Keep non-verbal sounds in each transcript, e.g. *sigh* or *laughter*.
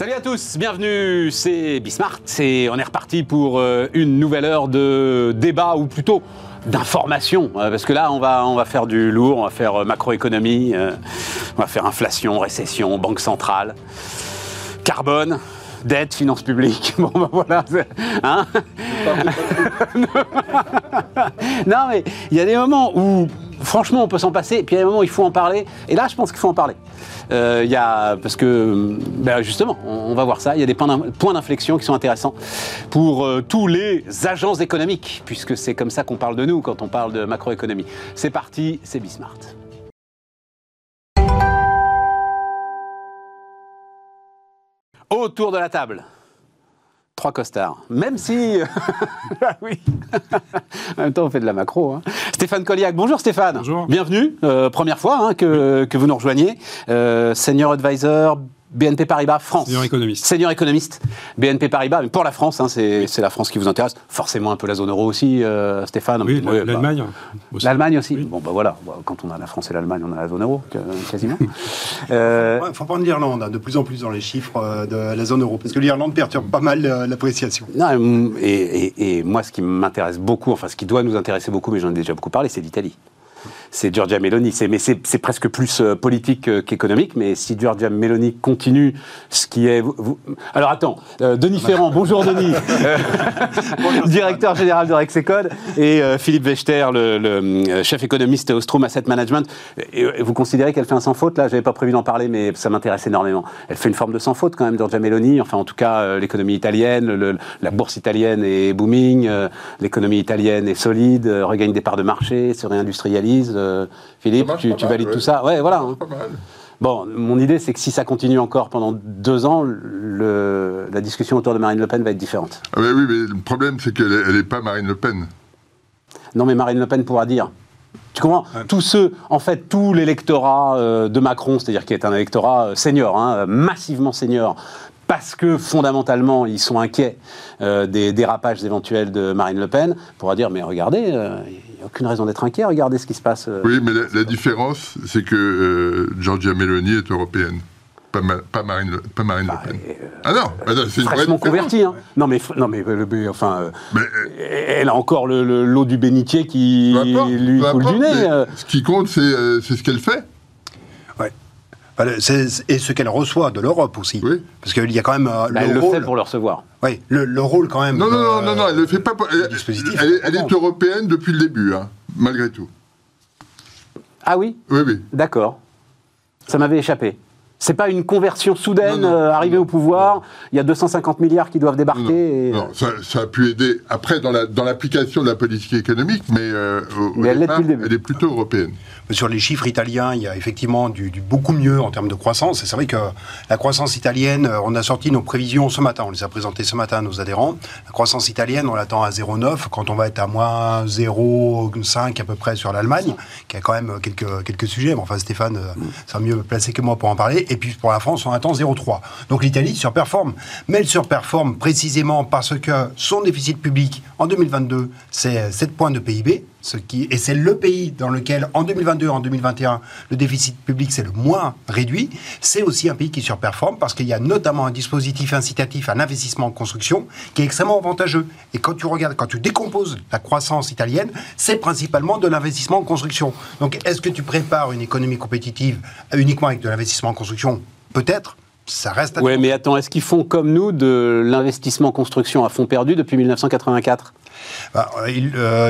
Salut à tous, bienvenue, c'est Bismart et on est reparti pour euh, une nouvelle heure de débat ou plutôt d'information euh, parce que là on va, on va faire du lourd, on va faire euh, macroéconomie, on va faire inflation, récession, banque centrale, carbone, dette, finances publiques. *laughs* Bon ben voilà, hein? *laughs* Non mais il y a des moments où franchement on peut s'en passer et puis des moments où il faut en parler et là je pense qu'il faut en parler. Euh, il y a, parce que, ben justement, on, va voir ça, il y a des points d'inflexion qui sont intéressants pour euh, tous les agents économiques, puisque c'est comme ça qu'on parle de nous quand on parle de macroéconomie. C'est parti, c'est Bismart. Autour de la table, trois costards. Même si. *laughs* ah oui. en même temps, on fait de la macro. Hein. Stéphane Colliac. Bonjour Stéphane. Bonjour. Bienvenue. Euh, première fois hein, que, que, vous nous rejoignez. Euh, senior advisor, BNP Paribas France. Senior économiste. Senior économiste. BNP Paribas, mais pour la France, hein, c'est la France qui vous intéresse. Forcément un peu la zone euro aussi, euh, Stéphane. Oui, l'Allemagne. Bah, L'Allemagne aussi. Bon, ben bah, voilà, quand on a la France et l'Allemagne, on a la zone euro, quasiment. *laughs* Il euh... faut prendre l'Irlande, hein, de plus en plus dans les chiffres euh, de la zone euro, parce que l'Irlande perturbe pas mal euh, l'appréciation. Et, et, et moi, ce qui m'intéresse beaucoup, enfin ce qui doit nous intéresser beaucoup, mais j'en ai déjà beaucoup parlé, c'est l'Italie c'est Giorgia Meloni. Mais c'est presque plus euh, politique qu'économique. Mais si Giorgia Meloni continue ce qui est... Alors attends, euh, Denis *laughs* Ferrand, bonjour Denis, *laughs* directeur général de Rexecode, et euh, Philippe Wechter, le, chef économiste Ostrom Asset Management. Et, vous considérez qu'elle fait un sans faute Là, j'avais pas prévu d'en parler, mais ça m'intéresse énormément. Elle fait une forme de sans faute quand même, Giorgia Meloni. Enfin, en tout cas, l'économie italienne, la bourse italienne est booming, l'économie italienne est solide, regagne des parts de marché, se réindustrialise. Euh, Philippe, tu, valides tout ça Ouais, voilà. Hein. Bon, mon idée, c'est que si ça continue encore pendant deux ans, la discussion autour de Marine Le Pen va être différente. Ah oui, mais le problème, c'est qu'elle n'est pas Marine Le Pen. Non, mais Marine Le Pen pourra dire. Tu comprends? Tous ceux, en fait, tout l'électorat euh, de Macron, c'est-à-dire qui est un électorat euh, senior, hein, massivement senior, parce que fondamentalement ils sont inquiets des dérapages éventuels de Marine Le Pen, pourra dire mais regardez, n'y a aucune raison d'être inquiet. Regardez ce qui se passe. Euh, oui, mais la, différence, c'est que euh, Giorgia Meloni est européenne. Pas, pas, Marine, pas Marine Le bah, Pen. Euh, ah non, bah, c'est fraîchement convertie. Hein. Non mais non mais, enfin, elle a encore le, l'eau du bénitier qui lui coule du nez. Ce qui compte, c'est ce qu'elle fait et ce qu'elle reçoit de l'Europe aussi. Parce qu'il y a quand même. Euh, bah, le elle le fait pour le recevoir. Oui, le, rôle quand même. Non, non, non, non, elle ne fait pas. Elle, elle, est européenne depuis le début, hein, malgré tout. Ah oui? Oui, oui. D'accord. Ça m'avait échappé. C'est pas une conversion soudaine, euh, arrivée au pouvoir, il y a 250 milliards qui doivent débarquer. Non, ça, a pu aider après dans l'application dans de la politique économique, mais, euh, mais elle, elle est plutôt européenne sur les chiffres italiens, il y a effectivement du, beaucoup mieux en termes de croissance. C'est vrai que la croissance italienne, euh, on a sorti nos prévisions ce matin, on les a présentées ce matin à nos adhérents. La croissance italienne, on l'attend à 0,9 quand on va être à moins 0,5 à peu près sur l'Allemagne, qui a quand même quelques, quelques sujets. Mais enfin, Stéphane euh, sera mieux placé que moi pour en parler. Et puis pour la France, on attend 0,3. Donc l'Italie surperforme. Mais elle surperforme précisément parce que son déficit public en 2022, c'est 7 points de PIB qui, et c'est le pays dans lequel, en 2022, en 2021, le déficit public c'est le moins réduit. C'est aussi un pays qui surperforme parce qu'il y a notamment un dispositif incitatif à l'investissement en construction qui est extrêmement avantageux. Et quand tu regardes, quand tu décomposes la croissance italienne, c'est principalement de l'investissement en construction. Donc, est-ce que tu prépares une économie compétitive uniquement avec de l'investissement en construction? Peut-être. Ça reste Oui, mais attends, est-ce qu'ils font comme nous de l'investissement en construction à fond perdu depuis 1984 bah, euh,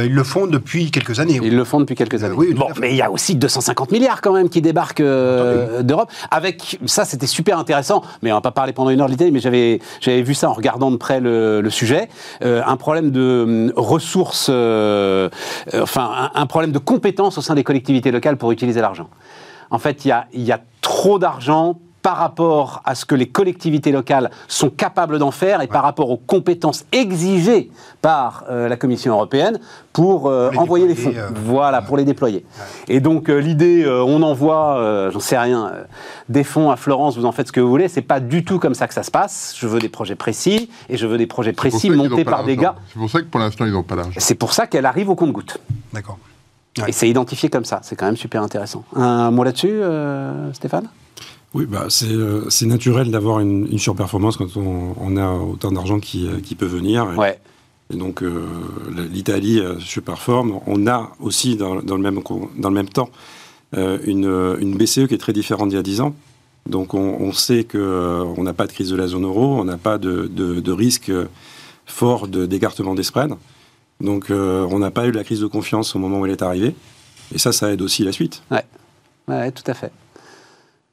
ils, le font depuis quelques années. Ils le font depuis quelques années. Oui, bon, mais il y a aussi 250 milliards quand même qui débarquent euh, d'Europe. Avec ça, c'était super intéressant. Mais on va pas parler pendant une heure de l'idée. Mais j'avais j'avais vu ça en regardant de près le, sujet. Euh, un problème de ressources, enfin un, problème de compétences au sein des collectivités locales pour utiliser l'argent. En fait, il y a, y a trop d'argent par rapport à ce que les collectivités locales sont capables d'en faire et par rapport aux compétences exigées par euh, la Commission européenne pour, euh, envoyer les fonds. Euh, voilà, pour les déployer. Et donc l'idée, on envoie, j'en sais rien, des fonds à Florence, vous en faites ce que vous voulez, c'est pas du tout comme ça que ça se passe. Je veux des projets précis et je veux des projets précis montés par des gars. C'est pour ça que pour l'instant ils n'ont pas l'argent. C'est pour ça qu'elle arrive au compte-goutte. D'accord. Et c'est identifié comme ça, c'est quand même super intéressant. Un mot là-dessus, Stéphane? Oui, bah, c'est euh, c'est naturel d'avoir une, une surperformance quand on, on a autant d'argent qui, euh, qui peut venir. Et- Ouais. Et donc euh, l'Italie euh, surperforme. On a aussi dans, dans le, même, co- dans le même temps euh, une, une BCE qui est très différente d'il y a 10 ans. Donc on, on sait qu'on n'a pas de crise de la zone euro, on n'a pas de, de, de risque fort de- d'écartement des spreads. Donc on n'a pas eu la crise de confiance au moment où elle est arrivée. Et ça, ça aide aussi la suite. Ouais. Ouais, tout à fait.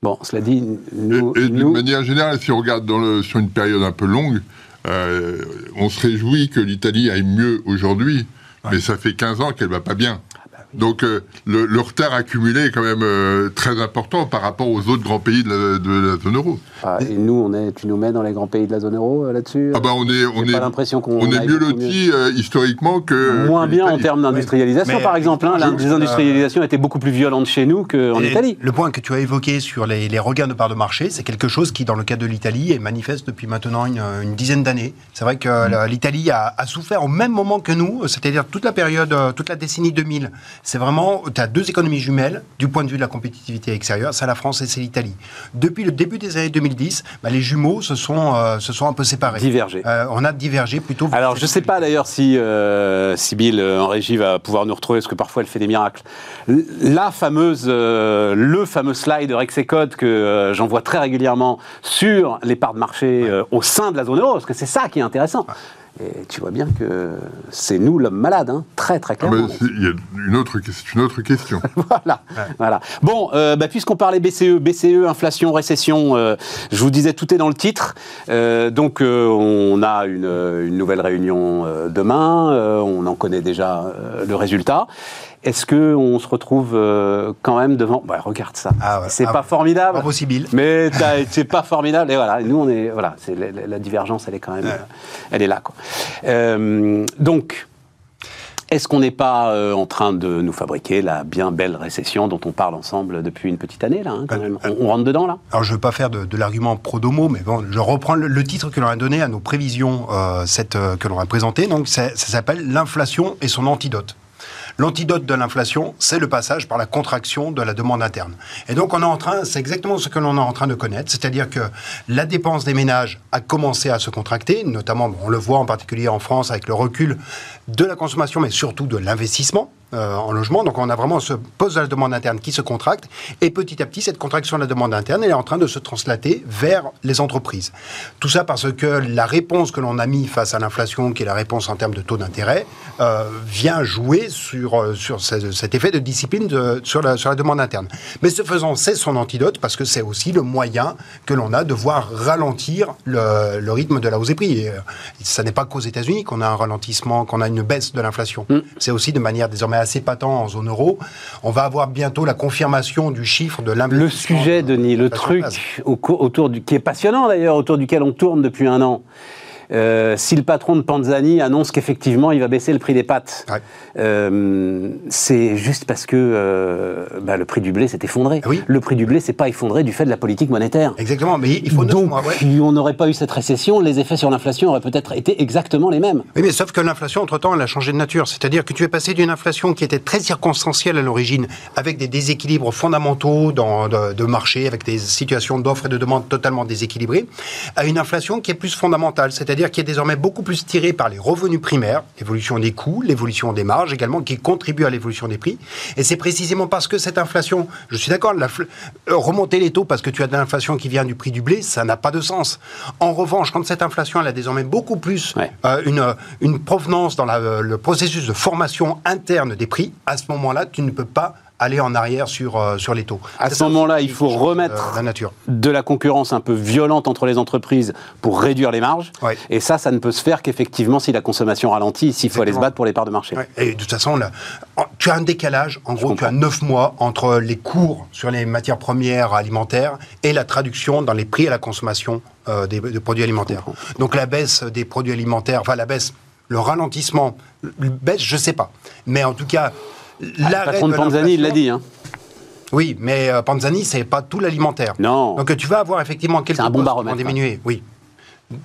Bon, cela dit, nous, et et d'une nous- manière générale, si on regarde dans le- sur une période un peu longue, euh, on se réjouit que l'Italie aille mieux aujourd'hui, mais ça fait 15 ans qu'elle va pas bien. Donc euh, le, le retard accumulé est quand même euh, très important par rapport aux autres grands pays de la, de la zone euro. Ah, et nous, on est, tu nous mets dans les grands pays de la zone euro euh, là-dessus Ah bah on est on J'ai est pas l'impression qu'on on est mieux loti euh, historiquement que Moins que bien en termes d'industrialisation, par exemple. Hein, je- la désindustrialisation était beaucoup plus violente chez nous qu'en Italie. Le point que tu as évoqué sur les, les regains de parts de marché, c'est quelque chose qui, dans le cas de l'Italie, est manifeste depuis maintenant une, une dizaine d'années. C'est vrai que Mm. l'Italie a, a souffert au même moment que nous, c'est-à-dire toute la période, toute la décennie 2000. C'est vraiment, tu as deux économies jumelles du point de vue de la compétitivité extérieure, c'est la France et c'est l'Italie. Depuis le début des années 2010, bah, les jumeaux se sont, euh, se sont un peu séparés. Divergés. Euh, on a divergé plutôt. Alors, je ne sais pas d'ailleurs si euh, Sybille euh, en régie va pouvoir nous retrouver, parce que parfois elle fait des miracles. La fameuse, le fameux slide Rexecode que euh, j'envoie très régulièrement sur les parts de marché au sein de la zone euro, parce que c'est ça qui est intéressant. Et tu vois bien que c'est nous l'homme malade, hein, très très Ah clairement. c'est- il y a une autre, c'est une autre question. *laughs* voilà, voilà. Bon, euh, bah, puisqu'on parlait BCE, BCE, inflation, récession, euh, je vous disais tout est dans le titre. Euh, donc euh, on a une, une nouvelle réunion euh, demain. euh, on en connaît déjà euh, le résultat. Est-ce que on se retrouve euh, quand même devant? Bah, Regarde ça. Ah ouais, c'est ah pas ouais. formidable. Sybille. Mais c'est pas formidable. Et voilà, nous on est voilà, c'est la, divergence, elle est quand même, euh, elle est là quoi. Euh, donc. Est-ce qu'on n'est pas euh, en train de nous fabriquer la bien belle récession dont on parle ensemble depuis une petite année là hein, quand même? on, on rentre dedans là? Alors, je ne veux pas faire de, de l'argument pro-domo, mais bon, je reprends le, le titre que l'on a donné à nos prévisions euh, cette, euh, que l'on a présentées. Donc, ça, ça s'appelle L'inflation et son antidote. L'antidote de l'inflation, c'est le passage par la contraction de la demande interne. Et donc, on est en train, c'est exactement ce que l'on est en train de connaître, c'est-à-dire que la dépense des ménages a commencé à se contracter, notamment, on le voit en particulier en France avec le recul de la consommation, mais surtout de l'investissement euh, en logement. Donc, on a vraiment ce poste de la demande interne qui se contracte, et petit à petit, cette contraction de la demande interne, elle est en train de se translater vers les entreprises. Tout ça parce que la réponse que l'on a mis face à l'inflation, qui est la réponse en termes de taux d'intérêt, euh, vient jouer sur, euh, sur ce- cet effet de discipline de- sur, la, sur la demande interne. Mais ce faisant, c'est son antidote parce que c'est aussi le moyen que l'on a de voir ralentir le, le rythme de la hausse des prix. Et, ça n'est pas qu'aux États-Unis qu'on a un ralentissement, qu'on a une baisse de l'inflation. C'est aussi de manière désormais assez patent en zone euro. On va avoir bientôt la confirmation du chiffre de Le l'investissement. sujet, Denis, le de truc autour du, qui est passionnant d'ailleurs, autour duquel on tourne depuis un an. Euh, si le patron de Panzani annonce qu'effectivement il va baisser le prix des pâtes, Ouais. euh, c'est juste parce que euh, bah, le prix du blé s'est effondré. Ah oui. Le prix du blé s'est pas effondré du fait de la politique monétaire. Exactement, mais il faut Donc, mois, ouais. on n'aurait pas eu cette récession, les effets sur l'inflation auraient peut-être été exactement les mêmes. Oui, mais sauf que l'inflation, entre-temps, elle a changé de nature. C'est-à-dire que tu es passé d'une inflation qui était très circonstancielle à l'origine, avec des déséquilibres fondamentaux dans, de, de marché, avec des situations d'offres et de demande totalement déséquilibrées, à une inflation qui est plus fondamentale, c'est-à-dire qui est désormais beaucoup plus tirée par les revenus primaires, l'évolution des coûts, l'évolution des marges également, qui contribuent à l'évolution des prix. Et c'est précisément parce que cette inflation, je suis d'accord, euh, remonter les taux parce que tu as de l'inflation qui vient du prix du blé, ça n'a pas de sens. En revanche, quand cette inflation, elle a désormais beaucoup plus Ouais. euh, une, euh, une provenance dans la- le processus de formation interne des prix, à ce moment-là, tu ne peux pas aller en arrière sur, euh, sur les taux. À ce moment-là, il faut remettre la nature. de la concurrence un peu violente entre les entreprises pour réduire les marges. Ouais. Et ça, ça ne peut se faire qu'effectivement si la consommation ralentit, s'il faut aller se battre pour les parts de marché. Ouais. Et de toute façon, là, tu as un décalage, en gros, tu as 9 mois entre les cours sur les matières premières alimentaires et la traduction dans les prix à la consommation euh, des, des produits alimentaires. Donc la baisse des produits alimentaires, enfin la baisse, le ralentissement, le baisse, je sais pas. Mais en tout cas, Ah, Le patron de Panzani, il l'a dit. Hein. Oui, mais euh, Panzani, c'est pas tout l'alimentaire. Non. Donc tu vas avoir effectivement quelques C'est un bon postes qui vont baromètre, diminuer. Oui.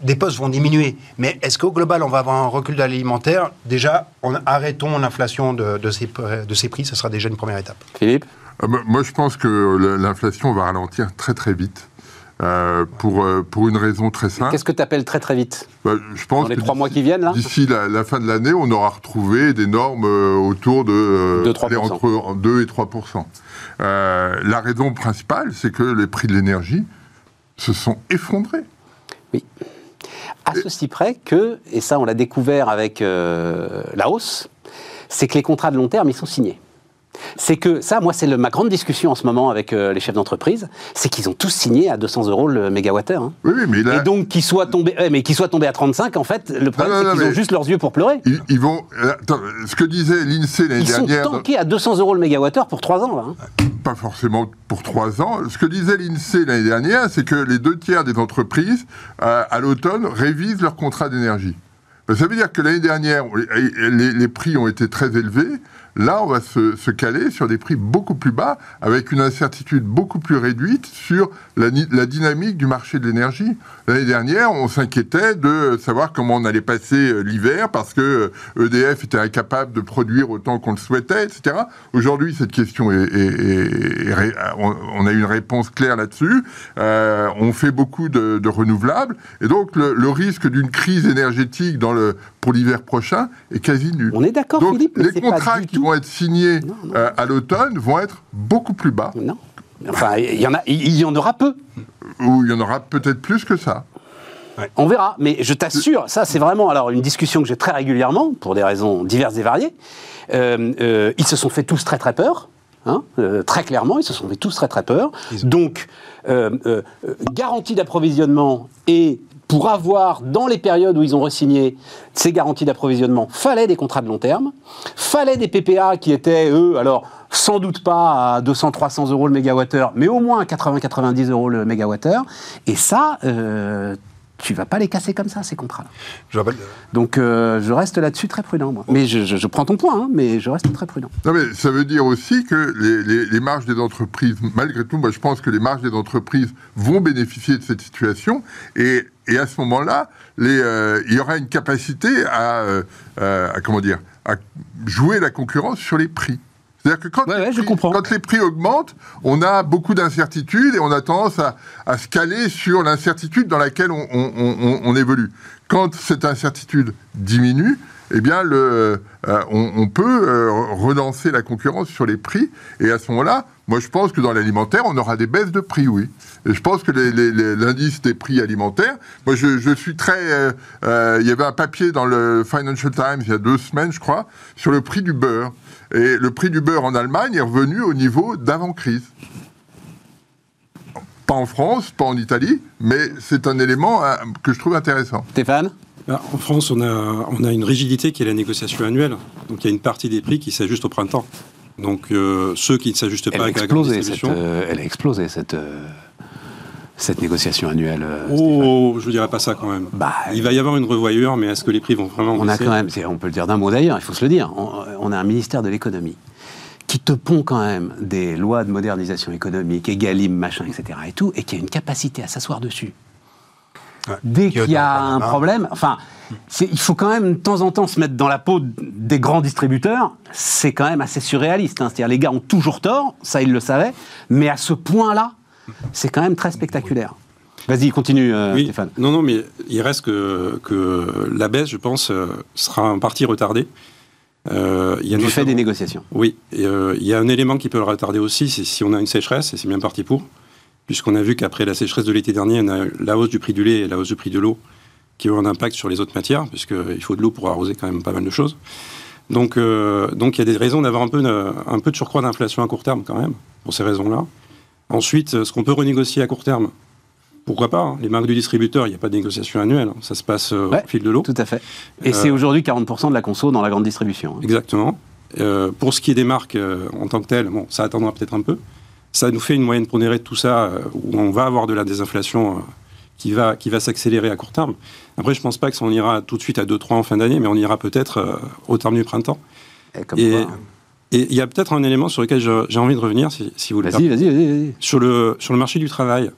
des postes vont diminuer. Mais est-ce qu'au global, on va avoir un recul de l'alimentaire? Déjà, on, arrêtons l'inflation de, de, ces, de ces prix, ce sera déjà une première étape. Philippe? Euh, moi- Moi, je pense que l'inflation va ralentir très très vite. Euh, pour, euh, pour une raison très simple. Qu'est-ce que tu appelles très très vite Bah, je pense Dans les trois mois d'ici- qui viennent, là D'ici la, la fin de l'année, on aura retrouvé des normes euh, autour de euh, 2-3%. allez, entre 2 et 3% Euh, La raison principale, c'est que les prix de l'énergie se sont effondrés. À ceci près que, et ça on l'a découvert avec la hausse, c'est que les contrats de long terme, ils sont signés. C'est que ça, moi, c'est ma grande discussion en ce moment avec euh, les chefs d'entreprise, c'est qu'ils ont tous signé à 200 euros le mégawattheure. hein. Oui, mais là, Et donc qu'ils soient tombés, ouais, mais qu'ils soient tombés à 35, en fait, le problème c'est qu'ils ont juste leurs yeux pour pleurer. ils, ils vont. euh, attends, ce que disait l'INSEE l'année Ils sont dernière. tankés à 200 euros le mégawattheure pour 3 ans. Là, hein. pas forcément pour trois ans. Ce que disait l'INSEE l'année dernière, c'est que les deux tiers des entreprises, euh, à l'automne, révisent leur contrat d'énergie. Ben, Ça veut dire que l'année dernière, les, les- les prix ont été très élevés. Là, on va se, se caler sur des prix beaucoup plus bas, avec une incertitude beaucoup plus réduite sur la, dynamique du marché de l'énergie. L'année dernière, on s'inquiétait de savoir comment on allait passer euh, l'hiver, parce que euh, EDF était incapable de produire autant qu'on le souhaitait, etc. Aujourd'hui, cette question est, on, a une réponse claire là-dessus. Euh, on fait beaucoup de, de renouvelables, et donc le, le risque d'une crise énergétique dans le, pour l'hiver prochain est quasi nul. On est d'accord, Philippe, mais les c'est pas contrats du qui tout- vont être signés Non, non. euh, à l'automne vont être beaucoup plus bas, Non. Enfin, il y en a, il y en aura peu. ou il y en aura peut-être plus que ça. On verra, mais je t'assure, ça c'est vraiment alors une discussion que j'ai très régulièrement pour des raisons diverses et variées. Euh, euh, ils se sont fait tous très très peur. hein, euh, très clairement, ils se sont fait tous très très peur. Donc, euh, euh, euh, garantie d'approvisionnement et pour avoir, dans les périodes où ils ont re-signé ces garanties d'approvisionnement, fallait des contrats de long terme, fallait des PPA qui étaient, eux, alors sans doute pas à 200-300 euros le mégawattheure, mais au moins à 80-90 euros le mégawattheure. Et ça, euh, tu vas pas les casser comme ça, ces contrats-là. Je rappelle, Donc euh, je reste là-dessus très prudent, moi. Mais je, je- je prends ton point, hein, mais je reste très prudent. Non, mais ça veut dire aussi que les, les- les marges des entreprises, malgré tout, moi je pense que les marges des entreprises vont bénéficier de cette situation. Et, et à ce moment-là, euh, il y aura une capacité à, euh, euh, à, comment dire, à jouer la concurrence sur les prix. C'est-à-dire que quand, Ouais, les ouais, prix, comprends. quand les prix augmentent, on a beaucoup d'incertitudes et on a tendance à, à se caler sur l'incertitude dans laquelle on, on- on- on évolue. Quand cette incertitude diminue, eh bien, le, euh, on, peut euh, relancer la concurrence sur les prix. Et à ce moment-là, moi, je pense que dans l'alimentaire, on aura des baisses de prix, oui. Et je pense que l'indice des prix alimentaires, moi, je, je suis très. euh, euh, il y avait un papier dans le Financial Times il y a deux semaines, je crois, sur le prix du beurre. Et le prix du beurre en Allemagne est revenu au niveau d'avant-crise. Pas en France, pas en Italie, mais c'est un élément euh, que je trouve intéressant. Stéphane? En France, on a, on a une rigidité qui est la négociation annuelle. Donc il y a une partie des prix qui s'ajuste au printemps. Donc euh, ceux qui ne s'ajustent pas avec la grande cette, distribution. euh, elle a explosé, cette, euh, cette négociation annuelle. euh, Oh, je ne dirais pas ça quand même. Bah, il va y avoir une revoyure, mais est-ce que les prix vont vraiment On a quand même, c'est- on peut le dire d'un mot d'ailleurs, il faut se le dire, on, on a un ministère de l'économie qui te pond quand même des lois de modernisation économique, Egalim, machin, etc. et tout, et qui a une capacité à s'asseoir dessus. Ouais. Dès Qui qu'il y a un problème, enfin, il faut quand même de temps en temps se mettre dans la peau des grands distributeurs. C'est quand même assez surréaliste. hein. C'est-à-dire, les gars ont toujours tort, ça ils le savaient, mais à ce point-là, c'est quand même très spectaculaire. Vas-y, continue, euh, Oui. Stéphane. Non, non, mais il reste que, que la baisse, je pense, euh, sera en partie retardée. Euh, il y a Du fait des négociations. Oui, et, euh, il y a un élément qui peut le retarder aussi, c'est si on a une sécheresse, et c'est bien parti pour, puisqu'on a vu qu'après la sécheresse de l'été dernier, on a la hausse du prix du lait et la hausse du prix de l'eau qui ont un impact sur les autres matières, puisqu'il faut de l'eau pour arroser quand même pas mal de choses. Donc, euh, donc il y a des raisons d'avoir un peu, de- un peu de surcroît d'inflation à court terme quand même, pour ces raisons-là. Ensuite, euh, ce qu'on peut renégocier à court terme, pourquoi pas hein. Les marques du distributeur, il n'y a pas de négociation annuelle, hein. ça se passe euh, Ouais. au fil de l'eau. Tout à fait. Et Euh, c'est aujourd'hui 40% de la conso dans la grande distribution. hein. Exactement. Euh, pour ce qui est des marques en tant que telles, bon, ça attendra peut-être un peu. Ça nous fait une moyenne pondérée de tout ça, où on va avoir de la désinflation qui va, qui va s'accélérer à court terme. Après, je pense pas que ça on ira tout de suite à 2-3 en fin d'année, mais on ira peut-être au terme du printemps. Et comme Et quoi, et il y a peut-être un élément sur lequel j'ai envie de revenir, si, si vous le Vas-y, vas-y, vas-y. vas-y. sur le, sur le marché du travail.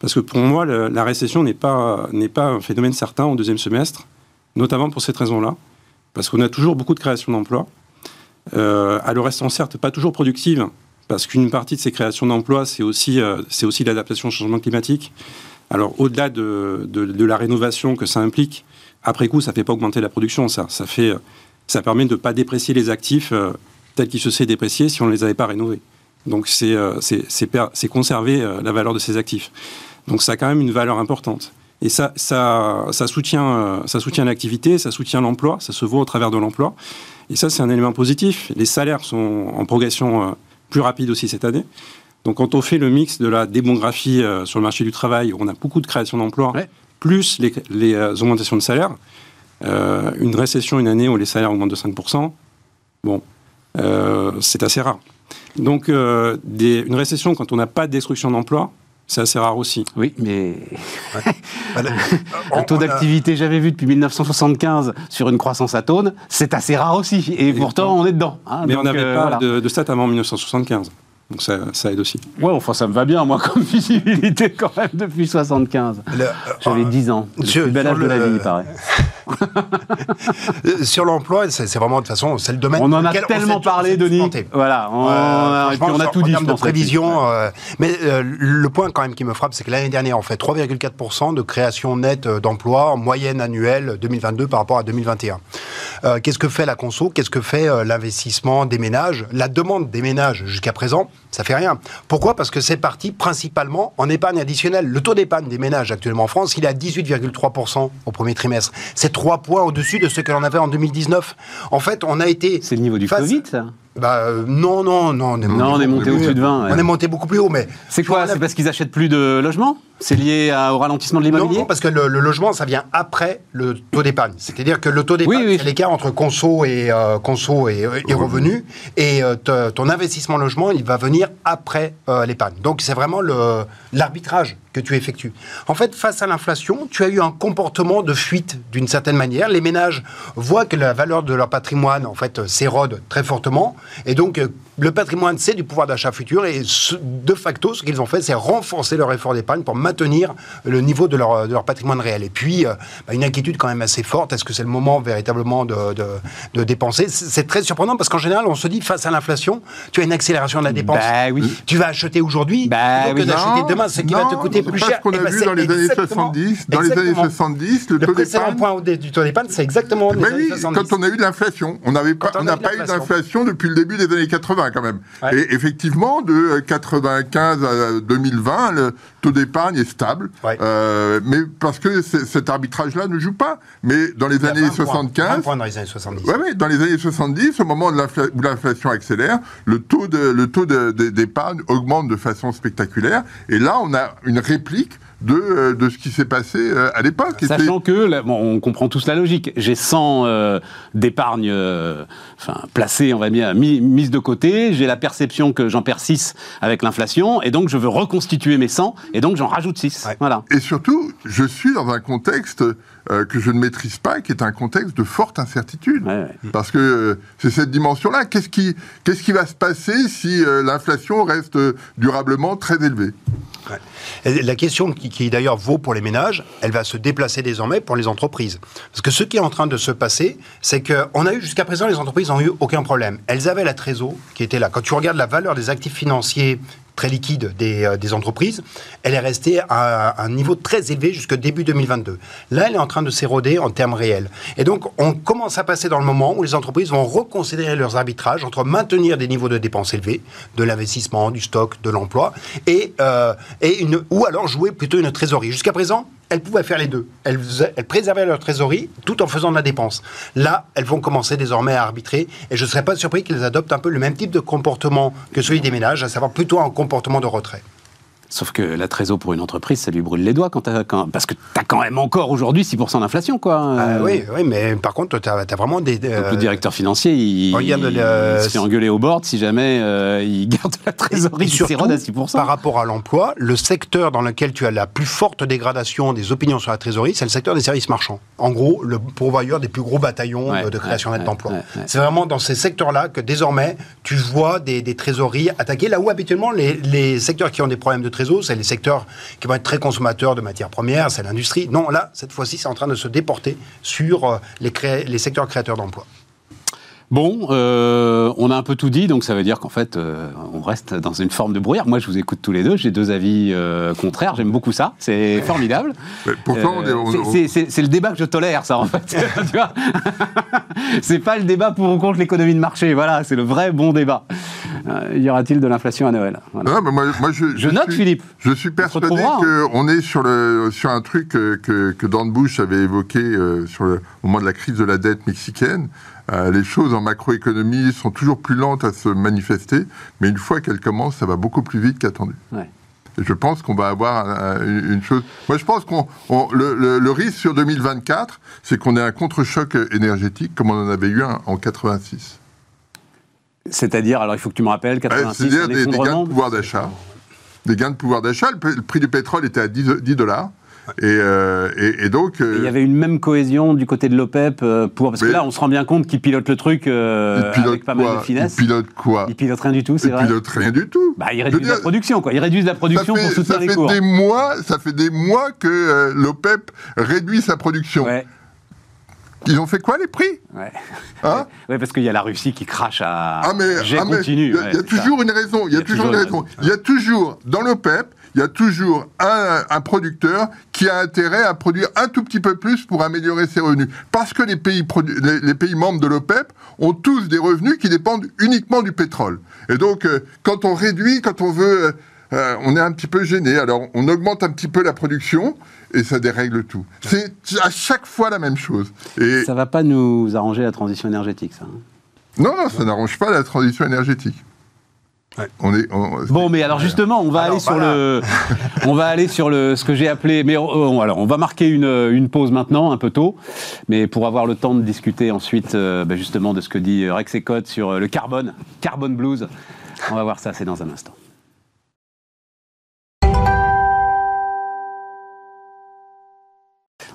Parce que pour moi, la récession n'est pas, pas un phénomène certain au deuxième semestre, notamment pour cette raison-là, parce qu'on a toujours beaucoup de créations d'emplois. Euh, alors, restant certes pas toujours productive, parce qu'une partie de ces créations d'emplois, c'est aussi, euh, c'est aussi l'adaptation au changement climatique. Alors, au-delà de, de, la rénovation que ça implique, après coup, ça ne fait pas augmenter la production, ça. Ça, fait, ça permet de ne pas déprécier les actifs euh, tels qu'ils se seraient dépréciés si on ne les avait pas rénovés. Donc, c'est, c'est, conserver la valeur de ces actifs. Donc ça a quand même une valeur importante. Et ça, ça, ça soutient, euh, ça soutient l'activité, ça soutient l'emploi, ça se voit au travers de l'emploi. Et ça, c'est un élément positif. Les salaires sont en progression euh, plus rapide aussi cette année. Donc quand on fait le mix de la démographie euh, sur le marché du travail, où on a beaucoup de création d'emplois, plus les, les augmentations de salaires, une récession une année où les salaires augmentent de 5%, bon, c'est assez rare. Donc des, une récession quand on n'a pas de destruction d'emplois, c'est assez rare aussi. Oui, mais un *laughs* taux d'activité jamais vu depuis 1975 sur une croissance atone, c'est assez rare aussi. Et, pourtant, on est dedans. Hein, mais on n'avait euh, pas de, de stats avant 1975. Donc ça, aide aussi. Ouais, enfin ça me va bien, moi, *laughs* comme visibilité quand même depuis 75. J'avais 10 euh, ans. C'est le bel âge de la vie, il paraît. *laughs* sur l'emploi, c'est vraiment de toute façon, c'est le domaine. On en a tellement parlé, Denis. Voilà, on, a, et puis on a tout dit. En termes de prévision, euh, mais euh, le point quand même qui me frappe, c'est que l'année dernière, on fait 3,4% de création nette d'emplois en moyenne annuelle 2022 par rapport à 2021. Qu'est-ce que fait la conso? Qu'est-ce que fait l'investissement des ménages? La demande des ménages jusqu'à présent ça fait rien. Pourquoi? Parce que c'est parti principalement en épargne additionnelle. Le taux d'épargne des ménages actuellement en France, il est à 18,3% au premier trimestre. C'est 3 points au-dessus de ce que l'on avait en 2019. En fait, on a été... C'est le niveau du Covid, ça bah, euh, non, non, non. On est monté, non, on est monté au-dessus de 20. On est monté beaucoup plus haut, mais. C'est quoi C'est parce qu'ils achètent plus de logements? C'est lié au ralentissement de l'immobilier? Non, parce que le, logement, ça vient après le taux d'épargne. C'est-à-dire que le taux d'épargne, c'est l'écart entre conso et, euh, conso et, et revenus. Et euh, ton investissement logement, il va venir après l'épargne. Donc, c'est vraiment l'arbitrage que tu effectues. En fait, face à l'inflation, tu as eu un comportement de fuite d'une certaine manière. Les ménages voient que la valeur de leur patrimoine, fait, s'érode très fortement. Et donc, euh, le patrimoine, c'est du pouvoir d'achat futur. Et de facto, ce qu'ils ont fait, c'est renforcer leur effort d'épargne pour maintenir le niveau de leur, de leur patrimoine réel. Et puis, euh, bah, une inquiétude quand même assez forte. Est-ce que c'est le moment véritablement de, de, dépenser? C'est très surprenant parce qu'en général, on se dit, face à l'inflation, tu as une accélération de la dépense. Bah, oui. Tu vas acheter aujourd'hui bah, plutôt que d'acheter demain, ce qui va te coûter plus cher. ce qu'on a eh ben, vu dans les années 70. Dans les années 70, le, taux d'épargne... point du taux d'épargne, c'est exactement les années 70. Quand on a eu de l'inflation. On n'a pas, on pas eu d'inflation depuis le début des années 80 quand même. Et effectivement, de 95 à 2020, le taux d'épargne est stable. Euh, mais parce que cet arbitrage-là ne joue pas. Mais dans les années 75... dans les années 70. Ouais, dans les années 70, au moment où l'inflation accélère, le taux d'épargne de, augmente de façon spectaculaire. Et là, on a une réplique de, euh, de ce qui s'est passé euh, à l'époque. Sachant que, bon, on comprend tous la logique, j'ai 100 euh, d'épargne enfin, placées, on va dire, mis, mises de côté, j'ai la perception que j'en perds 6 avec l'inflation, et donc je veux reconstituer mes 100, et donc j'en rajoute 6. Voilà. Et surtout, je suis dans un contexte que je ne maîtrise pas, qui est un contexte de forte incertitude. Parce que c'est cette dimension-là. Qu'est-ce qui, qu'est-ce qui va se passer si l'inflation reste durablement très élevée? La question qui, d'ailleurs vaut pour les ménages, elle va se déplacer désormais pour les entreprises. Parce que ce qui est en train de se passer, c'est qu'on a eu jusqu'à présent, les entreprises n'ont eu aucun problème. Elles avaient la trésor qui était là. Quand tu regardes la valeur des actifs financiers très liquide euh, des, entreprises, elle est restée à, un niveau très élevé jusqu'au début 2022. Là, elle est en train de s'éroder en termes réels. Et donc, on commence à passer dans le moment où les entreprises vont reconsidérer leurs arbitrages entre maintenir des niveaux de dépenses élevés, de l'investissement, du stock, de l'emploi, et, euh, et une, ou alors jouer plutôt une trésorerie. Jusqu'à présent, elles pouvaient faire les deux. Elles, préservaient leur trésorerie tout en faisant de la dépense. Là, elles vont commencer désormais à arbitrer et je ne serais pas surpris qu'elles adoptent un peu le même type de comportement que celui des ménages, à savoir plutôt un comportement de retrait. Sauf que la trésor pour une entreprise, ça lui brûle les doigts quand, parce que tu as quand même encore aujourd'hui 6% d'inflation. quoi. Ah oui, oui, mais par contre, tu as, vraiment des. le directeur financier, il, se fait engueuler au board si jamais euh, il garde la trésorerie qui s'érode à 6%. Par rapport à l'emploi, le secteur dans lequel tu as la plus forte dégradation des opinions sur la trésorerie, c'est le secteur des services marchands. En gros, le pourvoyeur des plus gros bataillons de création nette d'emplois. C'est vraiment dans ces secteurs-là que désormais, tu vois des, trésoreries attaquées, là où habituellement les, les secteurs qui ont des problèmes de trésorerie c'est les secteurs qui vont être très consommateurs de matières premières, c'est l'industrie. Non, là, cette fois-ci, c'est en train de se déporter sur euh, les, les secteurs créateurs d'emplois. Bon, euh, on a un peu tout dit, donc ça veut dire qu'en fait, euh, on reste dans une forme de brouillard. Moi, je vous écoute tous les deux, j'ai deux avis euh, contraires, j'aime beaucoup ça, c'est formidable. pourtant, c'est le débat que je tolère, ça, en fait. *laughs* *laughs* c'est pas le débat pour ou contre l'économie de marché, voilà, c'est le vrai bon débat. y aura-t-il de l'inflation à Noël? Non, mais moi, je, note, Philippe. Je suis persuadé qu'on est sur, le, sur un truc que, que Dan Bush avait évoqué sur le, au moment de la crise de la dette mexicaine. Euh, les choses en macroéconomie sont toujours plus lentes à se manifester, mais une fois qu'elles commencent, ça va beaucoup plus vite qu'attendu. Je pense qu'on va avoir une, chose. Moi, je pense qu'on le, risque sur 2024, c'est qu'on ait un contre-choc énergétique comme on en avait eu un en 86. C'est-à-dire, alors il faut que tu me rappelles, 86, C'est-à-dire des, gains de pouvoir d'achat. Des gains de pouvoir d'achat. Le, prix du pétrole était à 10 dollars. Euh, et, donc. il y avait une même cohésion du côté de l'OPEP euh, pour. Parce que là, on se rend bien compte qu'il pilote le truc euh, avec pas mal de finesse. Il pilote quoi Il pilote rien du tout, c'est vrai. Il pilote rien du tout. Bah, il réduit la production, quoi. Il réduit la production pour soutenir les cours. Des mois, ça fait des mois que l'OPEP réduit sa production. Ils ont fait quoi les prix ouais. Hein *laughs* ouais, parce qu'il y a la Russie qui crache à. Ah mais, ah, continue. Il y a, toujours une raison. Il y a, toujours une raison. Il y a toujours dans l'OPEP il y a toujours un, producteur qui a intérêt à produire un tout petit peu plus pour améliorer ses revenus. Parce que les pays, les, pays membres de l'OPEP ont tous des revenus qui dépendent uniquement du pétrole. Et donc, euh, quand on réduit, quand on veut... Euh, euh, on est un petit peu gêné. Alors, on augmente un petit peu la production et ça dérègle tout. C'est à chaque fois la même chose. Et... Ça va pas nous arranger la transition énergétique, ça hein? Non, non, ça n'arrange pas la transition énergétique. On est, bon, mais alors justement, on va aller sur le, *laughs* on va aller sur le, ce que j'ai appelé. Mais on, alors, on va marquer une, une, pause maintenant, un peu tôt, mais pour avoir le temps de discuter ensuite, euh, bah, justement, de ce que dit Rex et Code sur le carbone, carbone blues. On va voir ça, c'est dans un instant.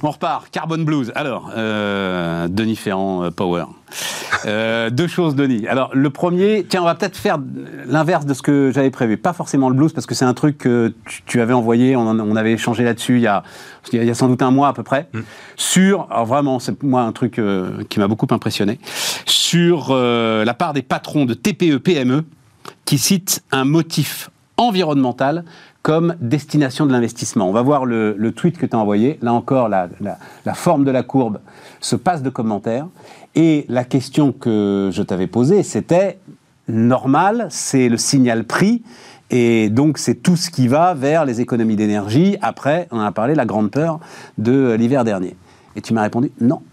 On repart, Carbon Blues. Alors, euh, Denis Ferrand, euh, Power. Euh, deux choses, Denis. Alors, le premier, tiens, on va peut-être faire l'inverse de ce que j'avais prévu. Pas forcément le blues, parce que c'est un truc que tu, avais envoyé, on, avait échangé là-dessus il, y a, il y a sans doute un mois à peu près, mm. sur, alors vraiment, c'est moi un truc qui m'a beaucoup impressionné, sur la part des patrons de TPE-PME qui citent un motif environnemental comme destination de l'investissement. On va voir le, tweet que tu as envoyé. Là encore, la, forme de la courbe se passe de commentaires. Et la question que je t'avais posée, c'était normal, c'est le signal prix. Et donc, c'est tout ce qui va vers les économies d'énergie. Après, on a parlé, la grande peur de l'hiver dernier. Et tu m'as répondu non.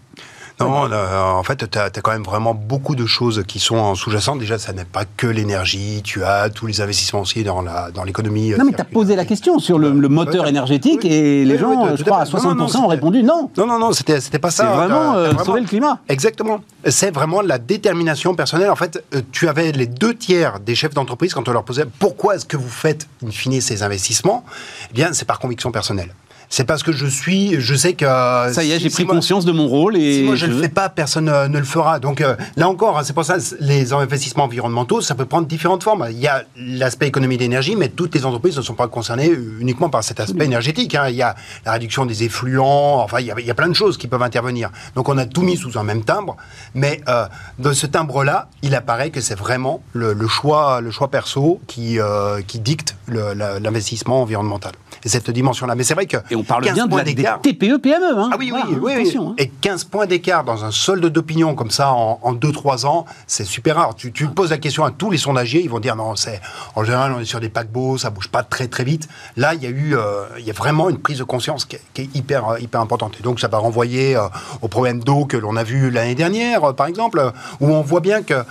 Non, en fait, tu as, quand même vraiment beaucoup de choses qui sont en sous-jacent. Déjà, ça n'est pas que l'énergie, tu as tous les investissements aussi dans l'économie. Dans non, mais tu as posé la question sur le, moteur énergétique et les gens, je crois, à 60% ont répondu non. Non, non, non, c'était pas ça. C'est vraiment, euh, sauver le climat. Exactement. C'est vraiment la détermination personnelle. En fait, euh, tu avais les deux tiers des chefs d'entreprise quand on leur posait pourquoi est-ce que vous faites, in fine, ces investissements? Eh bien, c'est par conviction personnelle c'est parce que je suis, je sais que... Ça y est, j'ai pris conscience de mon rôle et... Si moi je ne le fais pas, personne euh, ne le fera. Donc euh, là encore, hein, c'est pour ça, les investissements environnementaux, ça peut prendre différentes formes. Il y a l'aspect économie d'énergie, mais toutes les entreprises ne sont pas concernées uniquement par cet aspect énergétique. Hein. Il y a la réduction des effluents, enfin il y, a, il y, a, plein de choses qui peuvent intervenir. Donc on a tout mis sous un même timbre, mais euh, de ce timbre-là, il apparaît que c'est vraiment le, choix, le choix perso qui, qui dicte l'investissement environnemental. Et cette dimension-là. Mais c'est vrai que on parle bien de la, des TPE, PME. Hein. Ah oui, oui, oui, hein. Et 15 points d'écart dans un solde d'opinion comme ça en, 2-3 ans, c'est super rare. Tu, tu, poses la question à tous les sondagiers, ils vont dire non, c'est en général on est sur des paquebots, ça bouge pas très très vite. Là, il y a eu, euh, il y a vraiment une prise de conscience qui est, hyper euh, hyper importante. Et donc ça va renvoyer euh, au problème d'eau que l'on a vu l'année dernière, par exemple, où on voit bien que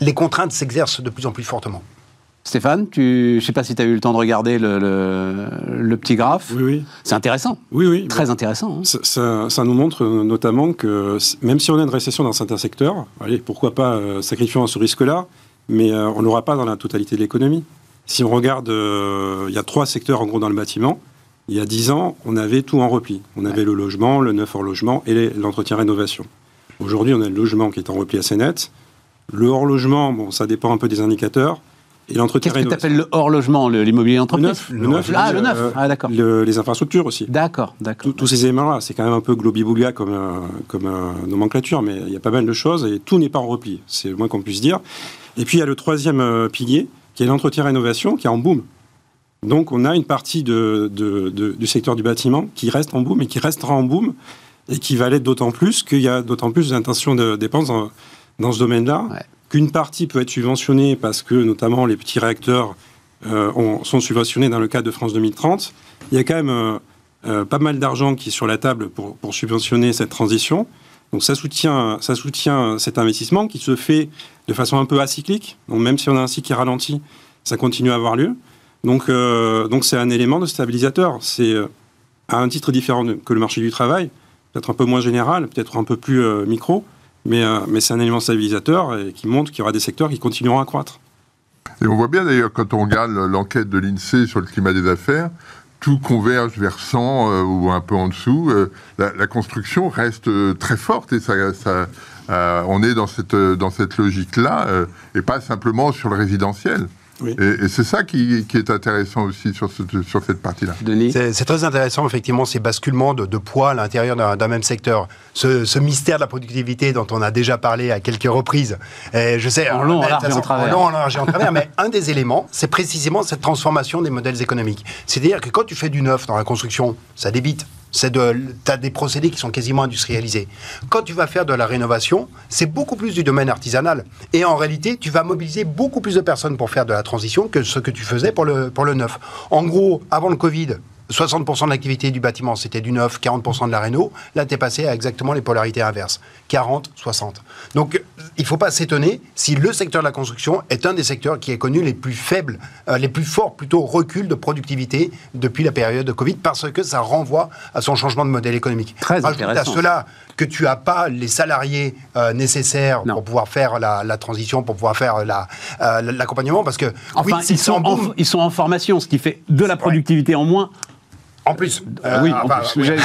les contraintes s'exercent de plus en plus fortement. Stéphane, tu, je ne sais pas si tu as eu le temps de regarder le, le, petit graphe. Oui, oui. C'est intéressant. Oui, oui. Très intéressant. Hein. Ça, ça, nous montre notamment que même si on a une récession dans certains secteurs, allez, pourquoi pas euh, sacrifier ce risque-là, mais euh, on n'aura pas dans la totalité de l'économie. Si on regarde, euh, il y a trois secteurs en gros dans le bâtiment. Il y a dix ans, on avait tout en repli. On avait le logement, le neuf hors logement et l'entretien rénovation. Aujourd'hui, on a le logement qui est en repli assez net. Le hors logement, bon, ça dépend un peu des indicateurs et l'entretien Qu'est-ce que tu appelles le hors logement, le- l'immobilier Le d'entreprise neuf, le neuf, Ah, le- le neuf. euh, Ah, d'accord. le- les infrastructures aussi. D'accord, d'accord. Tous- ces éléments-là, c'est quand même un peu globi-boulga comme, euh, comme euh, nomenclature, mais il y a pas mal de choses et tout n'est pas en repli, c'est le moins qu'on puisse dire. Et puis il y a le troisième euh, pilier, qui est l'entretien-rénovation, qui est en boom. Donc on a une partie de, de- de- du secteur du bâtiment qui reste en boom et qui restera en boom et qui va l'être d'autant plus qu'il y a d'autant plus d'intentions de dépenses dans, dans ce domaine-là. Ouais. Qu'une partie peut être subventionnée parce que notamment les petits réacteurs euh, ont- sont subventionnés dans le cadre de France 2030. Il y a quand même euh, euh, pas mal d'argent qui est sur la table pour, pour subventionner cette transition. Donc ça soutient, ça soutient cet investissement qui se fait de façon un peu acyclique. Donc même si on a un cycle qui ralentit, ça continue à avoir lieu. Donc donc c'est un élément de stabilisateur. C'est à un titre différent que le marché du travail, peut-être un peu moins général, peut-être un peu plus micro, mais, euh, mais c'est un élément stabilisateur et qui montre qu'il y aura des secteurs qui continueront à croître. Et on voit bien d'ailleurs quand on regarde l'enquête de l'INSEE sur le climat des affaires, tout converge vers 100 euh, ou un peu en dessous. Euh, la, construction reste très forte et ça, on est dans cette, logique-là et pas simplement sur le résidentiel. Oui. Et, et c'est ça qui, qui est intéressant aussi sur, ce- sur cette partie-là. Denis C'est très intéressant, effectivement, ces basculements de, de poids à l'intérieur d'un même secteur. Ce, ce mystère de la productivité dont on a déjà parlé à quelques reprises. Et je sais, En long, en large et en travers. En long, en large et en travers. mais un des éléments, c'est précisément cette transformation des modèles économiques. C'est-à-dire que quand tu fais du neuf dans la construction, ça débite. C'est de, t'as des procédés qui sont quasiment industrialisés. Quand tu vas faire de la rénovation, c'est beaucoup plus du domaine artisanal. Et en réalité, tu vas mobiliser beaucoup plus de personnes pour faire de la transition que ce que tu faisais pour le, pour le neuf. En gros, avant le Covid, 60% de l'activité du bâtiment, c'était du neuf, 40% de la réno. Là, tu es passé à exactement les polarités inverses. 40, 60. Donc, il ne faut pas s'étonner si le secteur de la construction est un des secteurs qui a connu les plus faibles, euh, les plus forts plutôt reculs de productivité depuis la période de Covid, parce que ça renvoie à son changement de modèle économique. Très Rajoute intéressant. à cela que tu n'as pas les salariés euh, nécessaires Non. pour pouvoir faire la, la transition, pour pouvoir faire la, euh, l'accompagnement, parce que Enfin, oui, ils, sont en, ils sont en formation, ce qui fait de la productivité en moins. En plus. Euh, oui, en plus. J'ai-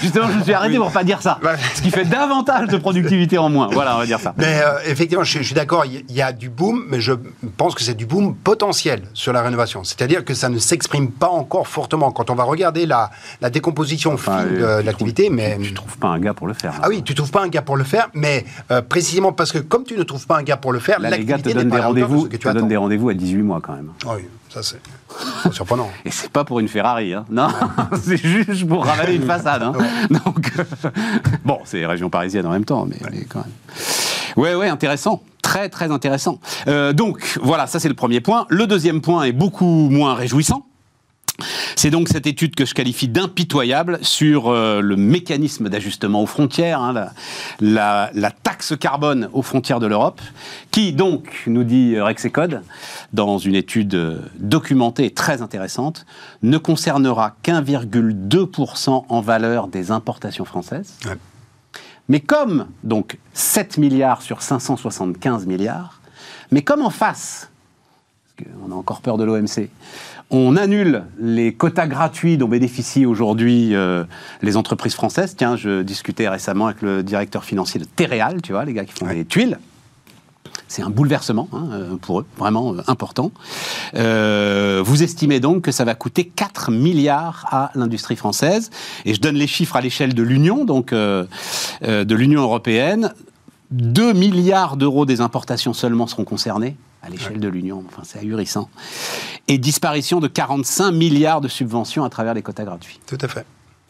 justement, je me suis arrêté pour pas dire ça. Ce qui fait davantage de productivité en moins. Voilà, on va dire ça. Mais euh, effectivement, je, je suis d'accord, il y- a du boom, mais je pense que c'est du boom potentiel sur la rénovation. C'est-à-dire que ça ne s'exprime pas encore fortement. Quand on va regarder la, la décomposition Enfin, fine euh, de l'activité, mais... Tu, tu trouves pas un gars pour le faire. hein. Ah oui, tu trouves pas un gars pour le faire, mais euh, précisément parce que comme tu ne trouves pas un gars pour le faire, Là, les gars te donnent pas des rendez-vous te donnent des rendez-vous à 18 mois quand même. Ah Oui, ça c'est surprenant. Et c'est pas pour une Ferrari, hein. non, *laughs* c'est juste pour ravaler une façade. hein. Donc, euh, bon, c'est région parisienne en même temps, mais, mais quand même. Ouais, ouais, intéressant. Très, très intéressant. Euh, donc, voilà, ça c'est le premier point. Le deuxième point est beaucoup moins réjouissant. C'est donc cette étude que je qualifie d'impitoyable sur euh, le mécanisme d'ajustement aux frontières, hein, la, la- la taxe carbone aux frontières de l'Europe, qui donc, nous dit Rexecode, dans une étude euh, documentée et très intéressante, ne concernera qu'1,2% en valeur des importations françaises. Ouais. Mais comme, donc, 7 milliards sur 575 milliards, mais comme en face, parce qu'on a encore peur de l'OMC, on annule les quotas gratuits dont bénéficient aujourd'hui euh, les entreprises françaises. Tiens, je discutais récemment avec le directeur financier de Terreal, tu vois, les gars qui font des tuiles. C'est un bouleversement hein, euh, pour eux, vraiment euh, important. Euh, vous estimez donc que ça va coûter 4 milliards à l'industrie française. Et je donne les chiffres à l'échelle de l'Union, donc euh, de l'Union européenne. 2 milliards d'euros des importations seulement seront concernés à l'échelle de l'Union. Enfin, c'est ahurissant. Et disparition de 45 milliards de subventions à travers les quotas gratuits. Tout à fait.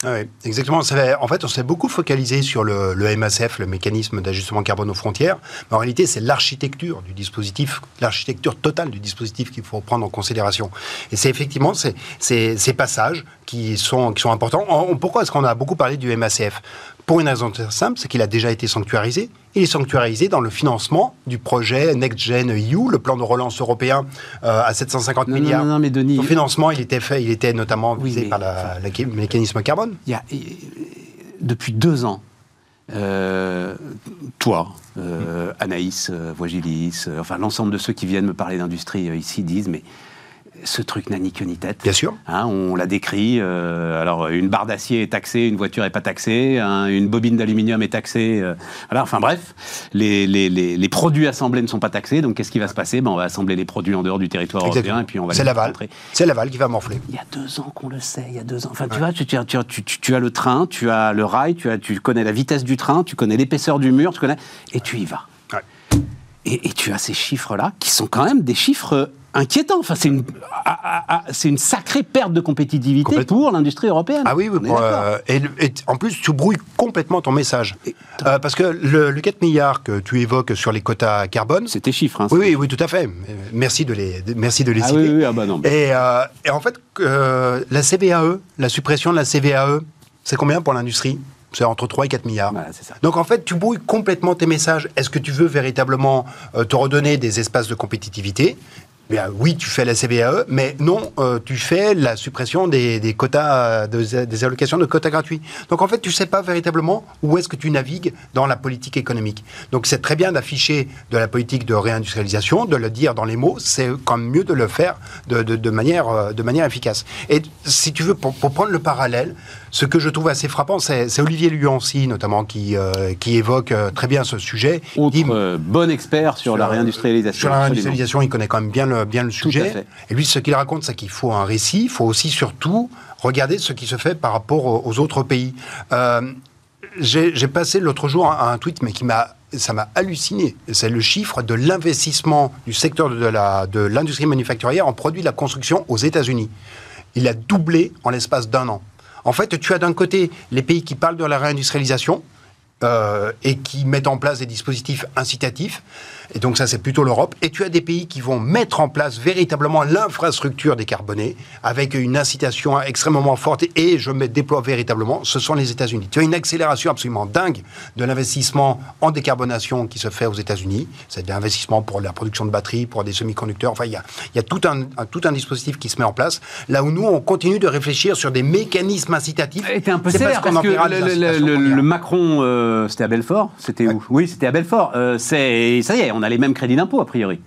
Ah oui, exactement. En fait, on s'est beaucoup focalisé sur le, le MACF, le mécanisme d'ajustement carbone aux frontières. Mais en réalité, c'est l'architecture du dispositif, l'architecture totale du dispositif qu'il faut prendre en considération. Et c'est effectivement ces, ces, ces passages qui sont, qui sont importants. En- pourquoi est-ce qu'on a beaucoup parlé du MACF Pour une raison très simple, c'est qu'il a déjà été sanctuarisé. Il est sanctuarisé dans le financement du projet Next Gen EU, le plan de relance européen euh, à 750 Non, non, milliards. non, non, mais Denis- Son financement, il était fait, il était notamment Oui, visé mais- par la- le mécanisme carbone. Il y a, depuis deux ans, euh, toi, euh, Anaïs, euh, Voigilis, enfin l'ensemble de ceux qui viennent me parler d'industrie ici disent mais ce truc n'a ni queue ni tête. Bien sûr. Hein, on l'a décrit. euh, alors, une barre d'acier est taxée, une voiture n'est pas taxée, hein, une bobine d'aluminium est taxée. euh, voilà, enfin bref, les, les, les, les produits assemblés ne sont pas taxés. Donc, qu'est-ce qui va se passer? Ben, On va assembler les produits en dehors du territoire Exactement. européen et puis on va C'est les l'aval. C'est l'aval qui va morfler. Il y a deux ans qu'on le sait, il y a deux ans. Enfin, tu vois, tu, tu, tu, tu- tu- tu as le train, tu as le rail, tu, as, tu connais la vitesse du train, tu connais l'épaisseur du mur, tu connais, et tu y vas. Et, et tu as ces chiffres-là qui sont quand même des chiffres inquiétants. Enfin, c'est une, ah, ah, ah, une sacrée perte de compétitivité pour l'industrie européenne. Ah oui, oui euh, et, et en plus, tu brouilles complètement ton message. Euh, parce que le, le 4 milliards que tu évoques sur les quotas carbone, C'est tes chiffres. Hein, oui, oui, oui, tout à fait. Merci de les, de- merci de les Ah citer. oui, oui, ah bah non. Et, euh, et en fait, la CVAE, la suppression de la CVAE, c'est combien pour l'industrie? C'est entre 3 et 4 milliards. Voilà, c'est ça. Donc en fait, tu brouilles complètement tes messages. Est-ce que tu veux véritablement euh, te redonner des espaces de compétitivité? Bien, oui, tu fais la CVAE, mais non, euh, tu fais la suppression des, des quotas, euh, de- des allocations de quotas gratuits. Donc en fait, tu sais pas véritablement où est-ce que tu navigues dans la politique économique. Donc c'est très bien d'afficher de la politique de réindustrialisation, de le dire dans les mots, c'est quand même mieux de le faire de, de- de manière, de manière efficace. Et si tu veux, pour, pour prendre le parallèle, ce que je trouve assez frappant, c'est Olivier Luancy, notamment, qui, euh, qui évoque euh, très bien ce sujet. Autre euh, bon expert sur, la euh, réindustrialisation. Sur la réindustrialisation, il connaît quand même bien le, bien le à sujet. Et lui, ce qu'il raconte, c'est qu'il faut un récit. Il faut aussi, surtout, regarder ce qui se fait par rapport aux, aux autres pays. J'ai passé l'autre jour un, un tweet, mais qui m'a ça m'a halluciné. C'est le chiffre de l'investissement du secteur de l'industrie manufacturière en produits de la construction aux États-Unis. Il a doublé en l'espace d'un an. En fait, tu as d'un côté les pays qui parlent de la réindustrialisation, euh, et qui mettent en place des dispositifs incitatifs. Et donc ça, c'est plutôt l'Europe. Et tu as des pays qui vont mettre en place véritablement l'infrastructure décarbonée avec une incitation extrêmement forte. Et je me déploie véritablement, ce sont les États-Unis. Tu as une accélération absolument dingue de l'investissement en décarbonation qui se fait aux États-Unis. C'est de l'investissement pour la production de batteries, pour des semi-conducteurs. Enfin, il y a, il y a tout, un, un- tout un dispositif qui se met en place. Là où nous, on continue de réfléchir sur des mécanismes incitatifs. était un peu sévère qu'on parce que le, le- Macron, euh, c'était à Belfort C'était où? Oui, c'était à Belfort. Euh, c'est, ça y est, on a les mêmes crédits d'impôt a priori.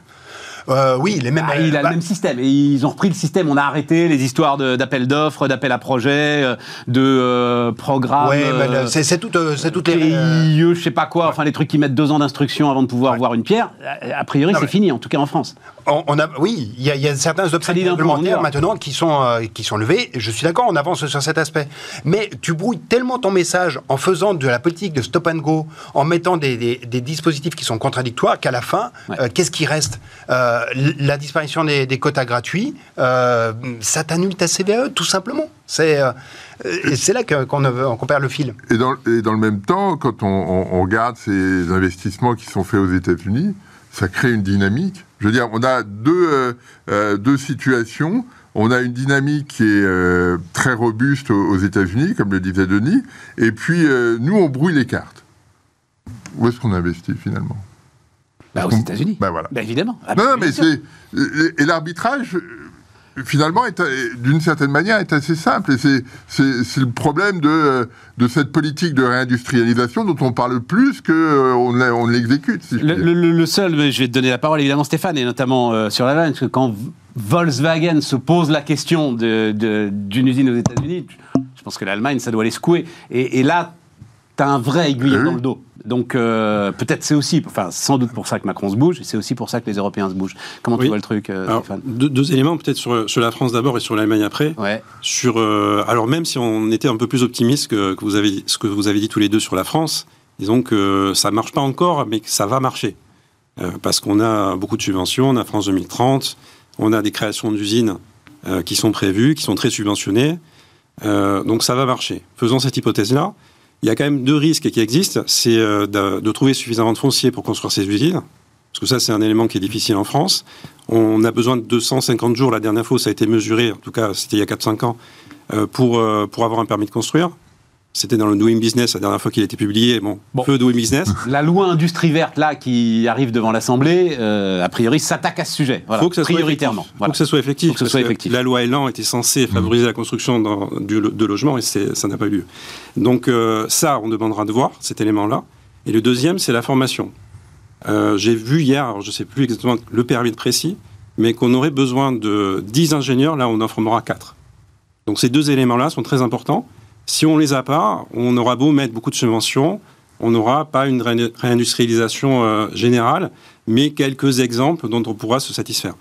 Euh, oui, les mêmes. Ah, il a bah, le même système. Et ils ont repris le système. On a arrêté les histoires d'appels d'offres, d'appels à projets, euh, de euh, programmes. Ouais, le- c'est c'est tout, c'est toutes les. PIE, je sais pas quoi, enfin les trucs qui mettent deux ans d'instruction avant de pouvoir Ouais. voir une pierre, a priori c'est fini, en tout cas en France. On, on a, oui, il y, a- il y a certains obstacles réglementaires maintenant qui sont, euh, qui sont levés. Je suis d'accord, on avance sur cet aspect. Mais tu brouilles tellement ton message en faisant de la politique de stop and go, en mettant des, des- des dispositifs qui sont contradictoires, qu'à la fin, Ouais. euh, qu'est-ce qui reste? Euh, La disparition des, des quotas gratuits, euh, ça t'annule ta CVAE, tout simplement. C'est euh, et c'est là que- qu'on perd le fil. Et dans, et dans le même temps, quand on, on- on regarde ces investissements qui sont faits aux États-Unis, ça crée une dynamique. Je veux dire, on a deux, euh, euh, deux situations. On a une dynamique qui est euh, très robuste aux, aux États-Unis, comme le disait Denis, et puis euh, nous, on brouille les cartes. Où est-ce qu'on investit finalement? Bah, aux États-Unis. Bah voilà. Bah, évidemment. Ah, Non, mais c'est. Et l'arbitrage, finalement, euh, d'une certaine manière, est assez simple. Et c'est- le problème de, euh, de cette politique de réindustrialisation dont on parle plus qu'on on l'exécute. Si Le, seul, mais je vais te donner la parole évidemment Stéphane, et notamment euh, sur la vanne, parce que quand Volkswagen se pose la question de- de- d'une usine aux États-Unis, je pense que l'Allemagne, ça doit les secouer. Et, et là, tu as un vrai aiguillon dans le dos. Donc euh, peut-être c'est aussi, enfin sans doute pour ça que Macron se bouge, et c'est aussi pour ça que les Européens se bougent. Comment tu vois le truc, euh, Alors, Stéphane deux, deux éléments peut-être sur, sur la France d'abord et sur l'Allemagne après. Ouais. Sur, euh, alors même si on était un peu plus optimiste que, que vous avez, ce que vous avez dit tous les deux sur la France, disons que ça marche pas encore, mais que ça va marcher. Euh, parce qu'on a beaucoup de subventions, on a France 2030, on a des créations d'usines euh, qui sont prévues, qui sont très subventionnées. Euh, donc ça va marcher. Faisons cette hypothèse-là. Il y a quand même deux risques qui existent. C'est euh, de, trouver suffisamment de foncier pour construire ces usines. Parce que ça, c'est un élément qui est difficile en France. On a besoin de 250 jours. La dernière fois, ça a été mesuré, en tout cas, c'était il y a 4-5 ans, euh, pour, euh, pour avoir un permis de construire. C'était dans le Doing Business la dernière fois qu'il a été publié. Bon, Bon. peu Doing Business. La loi industrie verte là qui arrive devant l'Assemblée, euh, a priori s'attaque à ce sujet. Voilà, faut que ça soit prioritairement. Voilà. Faut que ça soit effectif. Faut que soit effectif. La loi Elan était censée favoriser la construction dans- du- de logements et ça n'a pas eu lieu. Donc euh, ça, on demandera de voir cet élément-là. Et le deuxième, c'est la formation. Euh, J'ai vu hier, alors je ne sais plus exactement le périmètre précis, mais qu'on aurait besoin de 10 ingénieurs, là on en formera 4. Donc ces deux éléments-là sont très importants. Si on les a pas, on aura beau mettre beaucoup de subventions, on n'aura pas une réindustrialisation euh, générale, mais quelques exemples dont on pourra se satisfaire.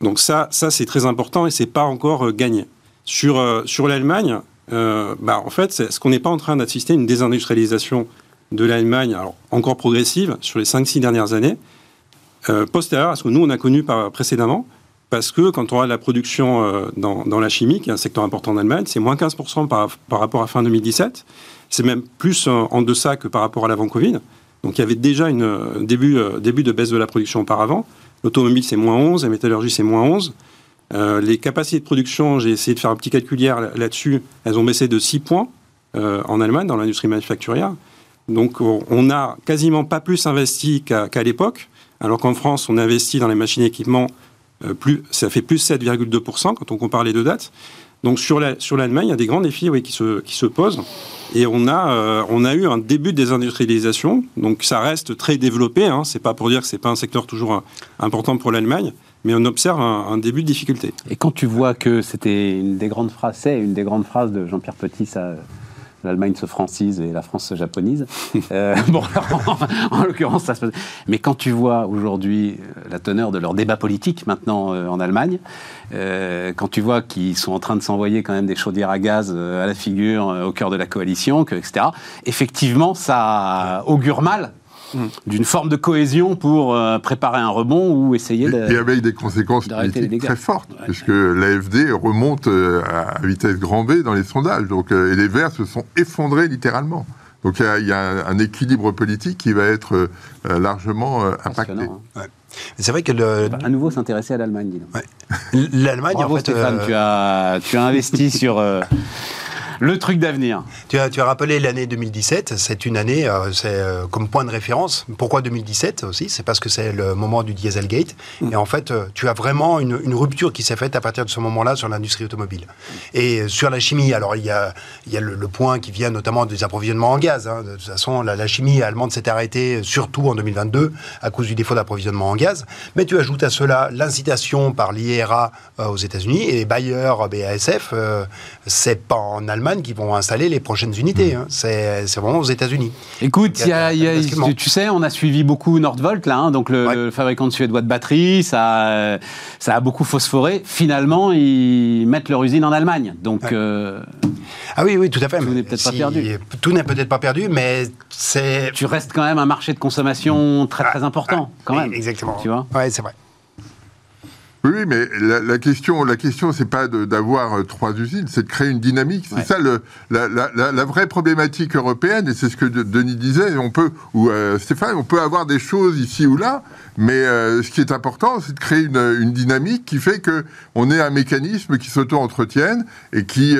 Donc ça, ça c'est très important et c'est pas encore euh, gagné. Sur, euh, sur l'Allemagne, bah, en fait, est-ce qu'on n'est pas en train d'assister à une désindustrialisation de l'Allemagne, encore progressive, sur les 5-6 dernières années, postérieure à ce que nous, on a connu précédemment parce que quand on a la production dans, dans, la chimie, qui est un secteur important en Allemagne, c'est moins 15% par, par rapport à fin 2017. C'est même plus en deçà que par rapport à l'avant Covid. Donc il y avait déjà un euh, début, euh, début de baisse de la production auparavant. L'automobile, c'est moins 11, la métallurgie, c'est moins 11. Euh, les capacités de production, j'ai essayé de faire un petit calcul hier là-dessus, elles ont baissé de 6 points en Allemagne, dans l'industrie manufacturière. Donc on n'a quasiment pas plus investi qu'à l'époque, alors qu'en France, on investit dans les machines et équipements, plus, ça fait plus 7,2% quand on compare les deux dates. Donc sur l'Allemagne, sur il y a des grands défis qui, se, qui se posent. Et on a, euh, on a eu un début de désindustrialisation. Donc ça reste très développé. Hein. C'est pas pour dire que c'est pas un secteur toujours euh, important pour l'Allemagne. Mais on observe un, début de difficulté. Et quand tu vois que c'était une des grandes phrases, une des grandes phrases de Jean-Pierre Petit, ça, l'Allemagne se francise et la France se japonise. *laughs* Euh, bon, en, l'occurrence, ça se passe. Mais quand tu vois aujourd'hui euh, la teneur de leur débat politique maintenant euh, en Allemagne, quand tu vois qu'ils sont en train de s'envoyer quand même des chaudières à gaz à la figure au cœur de la coalition, etc., effectivement, ça augure mal d'une forme de cohésion pour euh, préparer un rebond ou essayer de. Et avec des conséquences politiques très fortes, puisque l'AFD remonte euh, à vitesse grand V dans les sondages. Donc, euh, et les Verts se sont effondrés littéralement. Donc il y, a un équilibre politique qui va être largement impacté. Hein. C'est vrai que le... à nouveau s'intéresser à l'Allemagne, dis L'Allemagne, en fait, Stéphane, tu as tu as investi *laughs* sur le truc d'avenir. Tu as, rappelé l'année 2017. C'est une année, euh, c'est euh, comme point de référence. Pourquoi 2017 aussi? C'est parce que c'est le moment du Dieselgate. Et en fait, euh, tu as vraiment une, rupture qui s'est faite à partir de ce moment-là sur l'industrie automobile. Et sur la chimie, alors il y a, il y a le, point qui vient notamment des approvisionnements en gaz. Hein. De toute façon, la, chimie allemande s'est arrêtée surtout en 2022 à cause du défaut d'approvisionnement en gaz. Mais tu ajoutes à cela l'incitation par l'IRA aux États-Unis et Bayer, BASF, c'est pas en Allemagne qui vont installer les prochaines unités. Hein. C'est vraiment aux États-Unis. Écoute, tu sais, on a suivi beaucoup Nordvolt, là, hein, donc le, fabricant suédois de batteries, ça, ça a beaucoup phosphoré. Finalement, ils mettent leur usine en Allemagne. Donc. Euh, ah oui, oui, tout à fait. Tout n'est peut-être pas perdu. Tout n'est peut-être pas perdu, mais c'est. Tu restes quand même un marché de consommation très très important, quand même. Exactement. Tu vois? Ouais, c'est vrai. Oui, mais la, question, la question, c'est pas d'avoir euh, trois usines, c'est de créer une dynamique. C'est ça le, la, la, vraie problématique européenne, et c'est ce que Denis disait. On peut, ou euh, Stéphane, on peut avoir des choses ici ou là, mais euh, ce qui est important, c'est de créer une, une, dynamique qui fait que on ait un mécanisme qui s'auto-entretienne et qui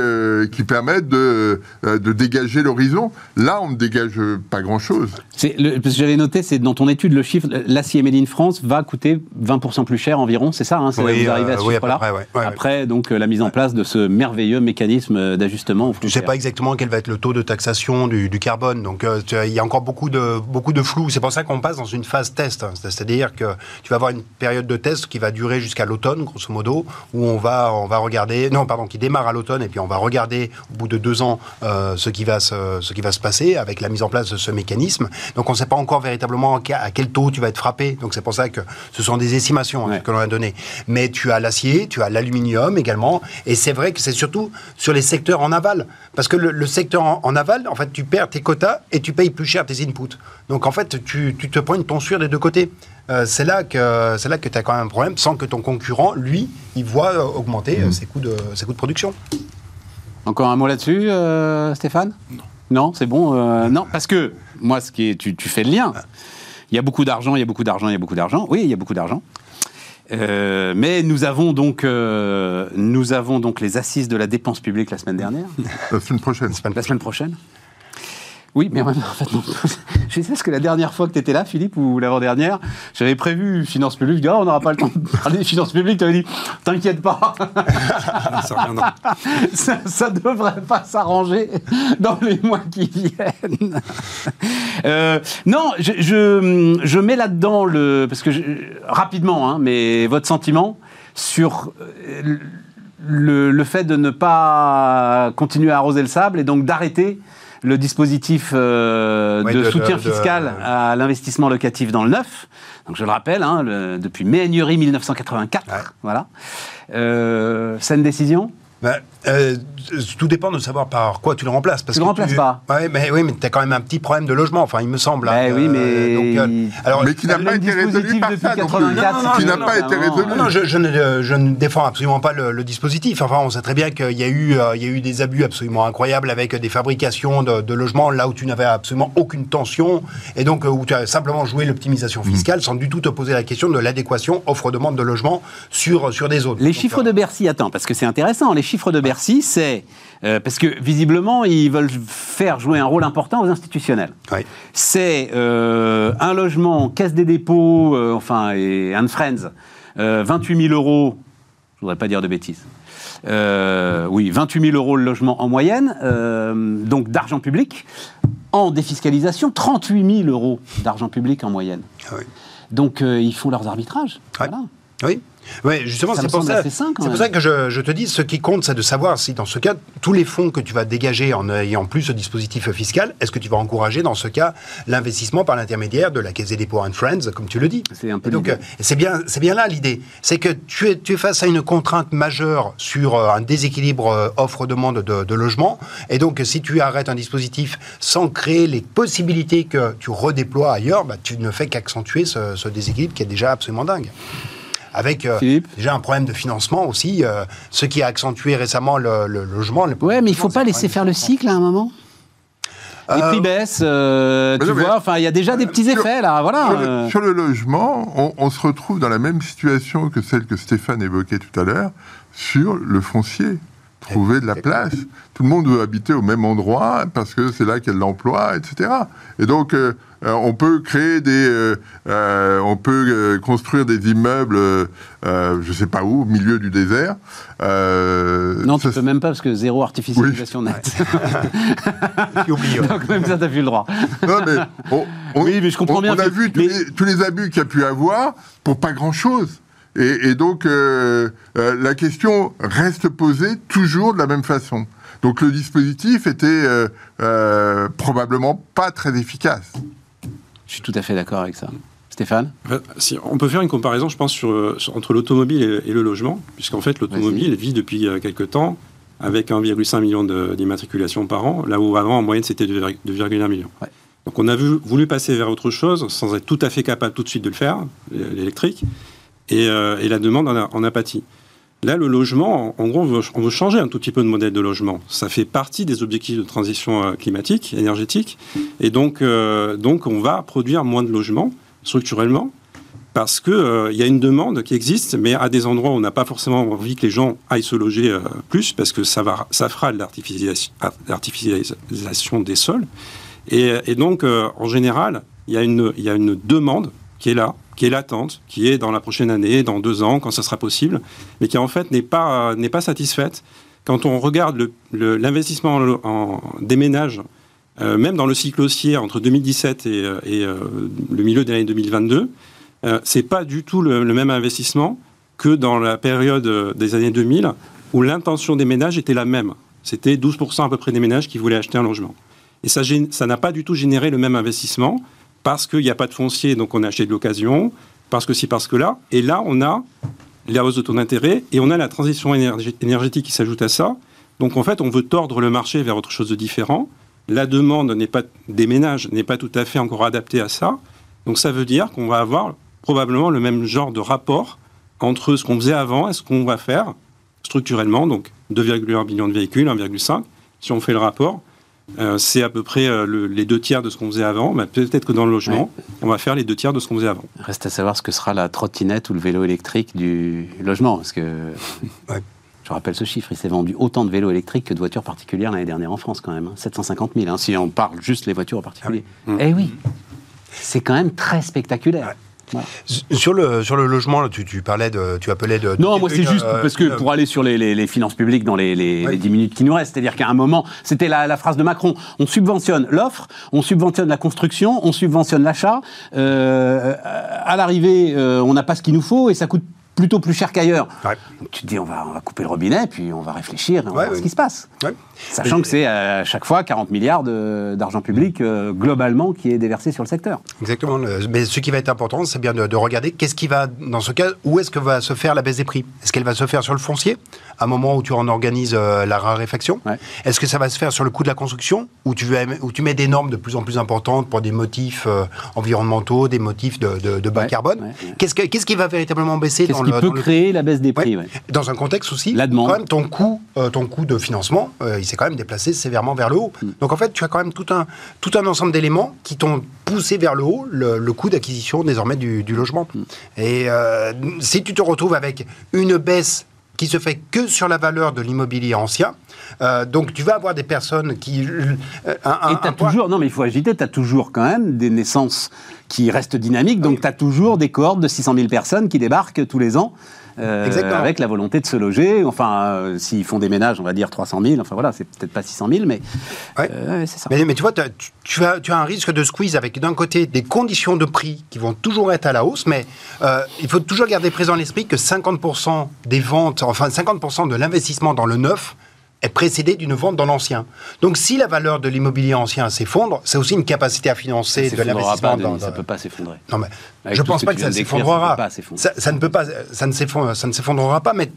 qui permette de, de dégager l'horizon. Là, on ne dégage pas grand-chose. J'avais noté, c'est dans ton étude le chiffre, l'acier made in France va coûter 20% plus cher environ, c'est ça hein? Hein, oui, vous arrivez à ce euh, là Après, donc, euh, la mise en place de ce merveilleux mécanisme d'ajustement. Je ne sais pas exactement quel va être le taux de taxation du, carbone. Donc, euh, il y a encore beaucoup de, beaucoup de flou. C'est pour ça qu'on passe dans une phase test. Hein. C'est-à-dire que tu vas avoir une période de test qui va durer jusqu'à l'automne, grosso modo, où on va, on va regarder, non, pardon, qui démarre à l'automne, et puis on va regarder au bout de deux ans ce, qui va se, ce qui va se passer avec la mise en place de ce mécanisme. Donc, on ne sait pas encore véritablement à quel taux tu vas être frappé. Donc, c'est pour ça que ce sont des estimations hein, que l'on a données mais tu as l'acier, tu as l'aluminium également, et c'est vrai que c'est surtout sur les secteurs en aval, parce que le, secteur en, aval, en fait, tu perds tes quotas et tu payes plus cher tes inputs. Donc en fait, tu, te prends une tonsure des deux côtés. Euh, c'est là que c'est là que tu as quand même un problème, sans que ton concurrent, lui, il voit euh, augmenter euh, mmh. ses, coûts de, ses coûts de production. Encore un mot là-dessus, Stéphane? Non. Non, c'est bon. non, parce que moi, ce qui est, tu, tu fais le lien. Il y a beaucoup d'argent, il y a beaucoup d'argent, il y a beaucoup d'argent. Oui, il y a beaucoup d'argent. Euh, mais nous avons donc euh, nous avons donc les assises de la dépense publique la semaine dernière. La semaine prochaine. La semaine prochaine. Oui, mais en fait, non. *laughs* je sais que la dernière fois que tu étais là, Philippe, ou l'avant-dernière, j'avais prévu finances publiques. Je dis, oh, on n'aura pas le temps de parler des finances publiques. Tu avais dit, t'inquiète pas. *laughs* ça, ne *laughs* devrait pas s'arranger dans les mois qui viennent. Euh, non, je, je, mets là-dedans le. Parce que, rapidement, hein, mais votre sentiment sur. Euh, le, le, fait de ne pas continuer à arroser le sable et donc d'arrêter le dispositif euh, de, soutien fiscal à l'investissement locatif dans le neuf. Donc je le rappelle, hein, depuis mai 1984. Voilà. Euh, une décision? Ben, euh, tout dépend de savoir par quoi tu le remplaces. Parce tu le remplaces pas. Ouais, mais, oui, mais tu as quand même un petit problème de logement, enfin, il me semble. Hein, ben oui, mais. Euh, donc, alors, mais qui n'a pas été résolu par ça, Qui n'a pas été résolu. Non, je, je, ne, je, ne, défends absolument pas le, dispositif. Enfin, on sait très bien qu'il y, a eu, euh, il y a eu des abus absolument incroyables avec des fabrications de, de logements là où tu n'avais absolument aucune tension et donc où tu as simplement joué l'optimisation fiscale sans du tout te poser la question de l'adéquation offre-demande de logement sur, sur des zones. Les chiffres de Bercy, attends, parce que c'est intéressant, les chiffres de Bercy, c'est euh, parce que visiblement, ils veulent faire jouer un rôle important aux institutionnels. C'est euh, un logement, caisse des dépôts, euh, enfin, et Anne Friends, 28 000 euros, je voudrais pas dire de bêtises. oui, 28 000 euros le logement en moyenne, donc d'argent public. En défiscalisation, 38 000 euros d'argent public en moyenne. Ah donc ils font leurs arbitrages. Voilà. Oui. Oui, justement, c'est pour, ça, pour ça que je, te dis, ce qui compte, c'est de savoir si dans ce cas, tous les fonds que tu vas dégager en ayant plus ce dispositif fiscal, est-ce que tu vas encourager dans ce cas l'investissement par l'intermédiaire de la Caisse des dépôts and Friends, comme tu le dis. C'est un peu Donc, c'est bien, bien là l'idée. C'est que tu es, tu es face à une contrainte majeure sur euh, un déséquilibre euh, offre-demande de, logement. Et donc, si tu arrêtes un dispositif sans créer les possibilités que tu redéploies ailleurs, bah, tu ne fais qu'accentuer ce, ce déséquilibre qui est déjà absolument dingue avec euh, déjà un problème de financement aussi, euh, ce qui a accentué récemment le, logement. Oui, mais il ne faut pas laisser faire le cycle à un moment les prix euh, baissent, tu vois. Enfin, il y a déjà des petits effets là, voilà. Sur le, logement, on, on, se retrouve dans la même situation que celle que Stéphane évoquait tout à l'heure sur le foncier trouver de la place. Tout le monde veut habiter au même endroit parce que c'est là qu'il y a de l'emploi, etc. Et donc, euh, euh, on peut créer des, euh, on peut construire des immeubles, je sais pas où, au milieu du désert. non, tu peux même pas parce que zéro artificialisation nette. *laughs* *laughs* donc même ça, t'as vu le droit. non, mais on, oui, mais je comprends bien. On a vu tous, les, tous les abus qu'il y a pu avoir pour pas grand chose. Et, donc, euh, euh, la question reste posée toujours de la même façon. Donc, le dispositif était euh, probablement pas très efficace. Je suis tout à fait d'accord avec ça. Stéphane si, On peut faire une comparaison, je pense, sur, entre l'automobile et, le logement, puisqu'en fait, l'automobile vit depuis quelques temps avec 1,5 million d'immatriculations par an, là où avant, en moyenne, c'était 2,1 millions. Donc on a voulu passer vers autre chose, sans être tout à fait capable tout de suite de le faire, l'électrique. Euh, et, la demande en, apathie. Là, le logement, en gros, on veut, changer un tout petit peu de modèle de logement. Ça fait partie des objectifs de transition euh, climatique, énergétique. Et donc, euh, donc on va produire moins de logements, structurellement, parce qu'il il y a une demande qui existe, mais à des endroits où on n'a pas forcément envie que les gens aillent se loger plus, parce que ça, va, ça fera de l'artificialisation des sols. Et, donc, en général, il y, a y a une demande qui est là, qui est latente, qui est dans la prochaine année, dans deux ans, quand ça sera possible, mais qui en fait n'est pas, satisfaite. Quand on regarde l'investissement en, des ménages, euh, même dans le cycle haussier entre 2017 et, euh, euh, le milieu de l'année 2022, c'est pas du tout le, même investissement que dans la période des années 2000 où l'intention des ménages était la même. C'était 12% à peu près des ménages qui voulaient acheter un logement. Et ça n'a pas du tout généré le même investissement parce qu'il n'y a pas de foncier, donc on a acheté de l'occasion, parce que si, parce que là. Et là, on a la hausse de taux d'intérêt et on a la transition énergétique qui s'ajoute à ça. Donc en fait, on veut tordre le marché vers autre chose de différent. La demande pas, des ménages n'est pas tout à fait encore adaptée à ça. Donc ça veut dire qu'on va avoir probablement le même genre de rapport entre ce qu'on faisait avant et ce qu'on va faire structurellement. Donc 2,1 millions de véhicules, 1,5 si on fait le rapport. Euh, c'est à peu près euh, les deux tiers de ce qu'on faisait avant. Mais peut-être que dans le logement, on va faire les deux tiers de ce qu'on faisait avant. Reste à savoir ce que sera la trottinette ou le vélo électrique du logement. Parce que Je rappelle ce chiffre, il s'est vendu autant de vélos électriques que de voitures particulières l'année dernière en France quand même. hein. 750 000, hein, si on parle juste les voitures en particulier. Eh oui, c'est quand même très spectaculaire. Ouais. Sur le, sur le logement, tu, tu parlais de, tu appelais de. Non, moi c'est juste euh, parce que pour aller sur les, les- les finances publiques dans les, les 10 minutes qui nous restent, c'est-à-dire qu'à un moment, c'était la, la phrase de Macron, on subventionne l'offre, on subventionne la construction, on subventionne l'achat, euh, à l'arrivée, euh, on n'a pas ce qu'il nous faut et ça coûte plutôt plus cher qu'ailleurs. Ouais. Donc tu te dis, on va, on va couper le robinet, puis on va réfléchir, et on va voir oui. ce qui se passe. Ouais. Sachant Mais- que c'est à chaque fois 40 milliards d'argent public euh, globalement qui est déversé sur le secteur. Exactement. Mais ce qui va être important, c'est bien de, de regarder qu'est-ce qui va, dans ce cas, où est-ce que va se faire la baisse des prix? Est-ce qu'elle va se faire sur le foncier, à un moment où tu en organises euh, la raréfaction? Est-ce que ça va se faire sur le coût de la construction, où tu, où tu mets des normes de plus en plus importantes pour des motifs euh, environnementaux, des motifs de, de- de bas carbone? Qu'est-ce que- Qu'est-ce qui va véritablement baisser Qu'est-ce dans qui le, peut dans le- créer la baisse des prix Ouais. ouais. Dans un contexte aussi, La demande. quand même, ton coût, euh, ton coût de financement, euh, il s'est quand même déplacé sévèrement vers le haut. Mm. Donc en fait, tu as quand même tout un, tout un ensemble d'éléments qui t'ont poussé vers le haut le, le coût d'acquisition désormais du, du logement. Mm. Et euh, si tu te retrouves avec une baisse qui se fait que sur la valeur de l'immobilier ancien, euh, donc tu vas avoir des personnes qui... euh, un- Et tu as toujours, non mais il faut agiter, tu as toujours quand même des naissances qui restent dynamiques, donc tu as toujours des cohortes de 600 000 personnes qui débarquent tous les ans. euh, avec la volonté de se loger, enfin, euh, s'ils font des ménages, on va dire 300 000, enfin voilà, c'est peut-être pas 600 000, mais Ouais. euh, c'est ça. Mais, mais tu vois, tu, tu as, tu as un risque de squeeze avec d'un côté des conditions de prix qui vont toujours être à la hausse, mais il faut toujours garder présent à l'esprit que 50% des ventes, enfin 50% de l'investissement dans le neuf est précédé d'une vente dans l'ancien. Donc si la valeur de l'immobilier ancien s'effondre, c'est aussi une capacité à financer de l'investissement dans, ça dans- peut pas s'effondrer. non, mais Avec je tout pense pas que ça s'effondrera. ça ne peut pas, ça ne ne s'effondrera pas, mais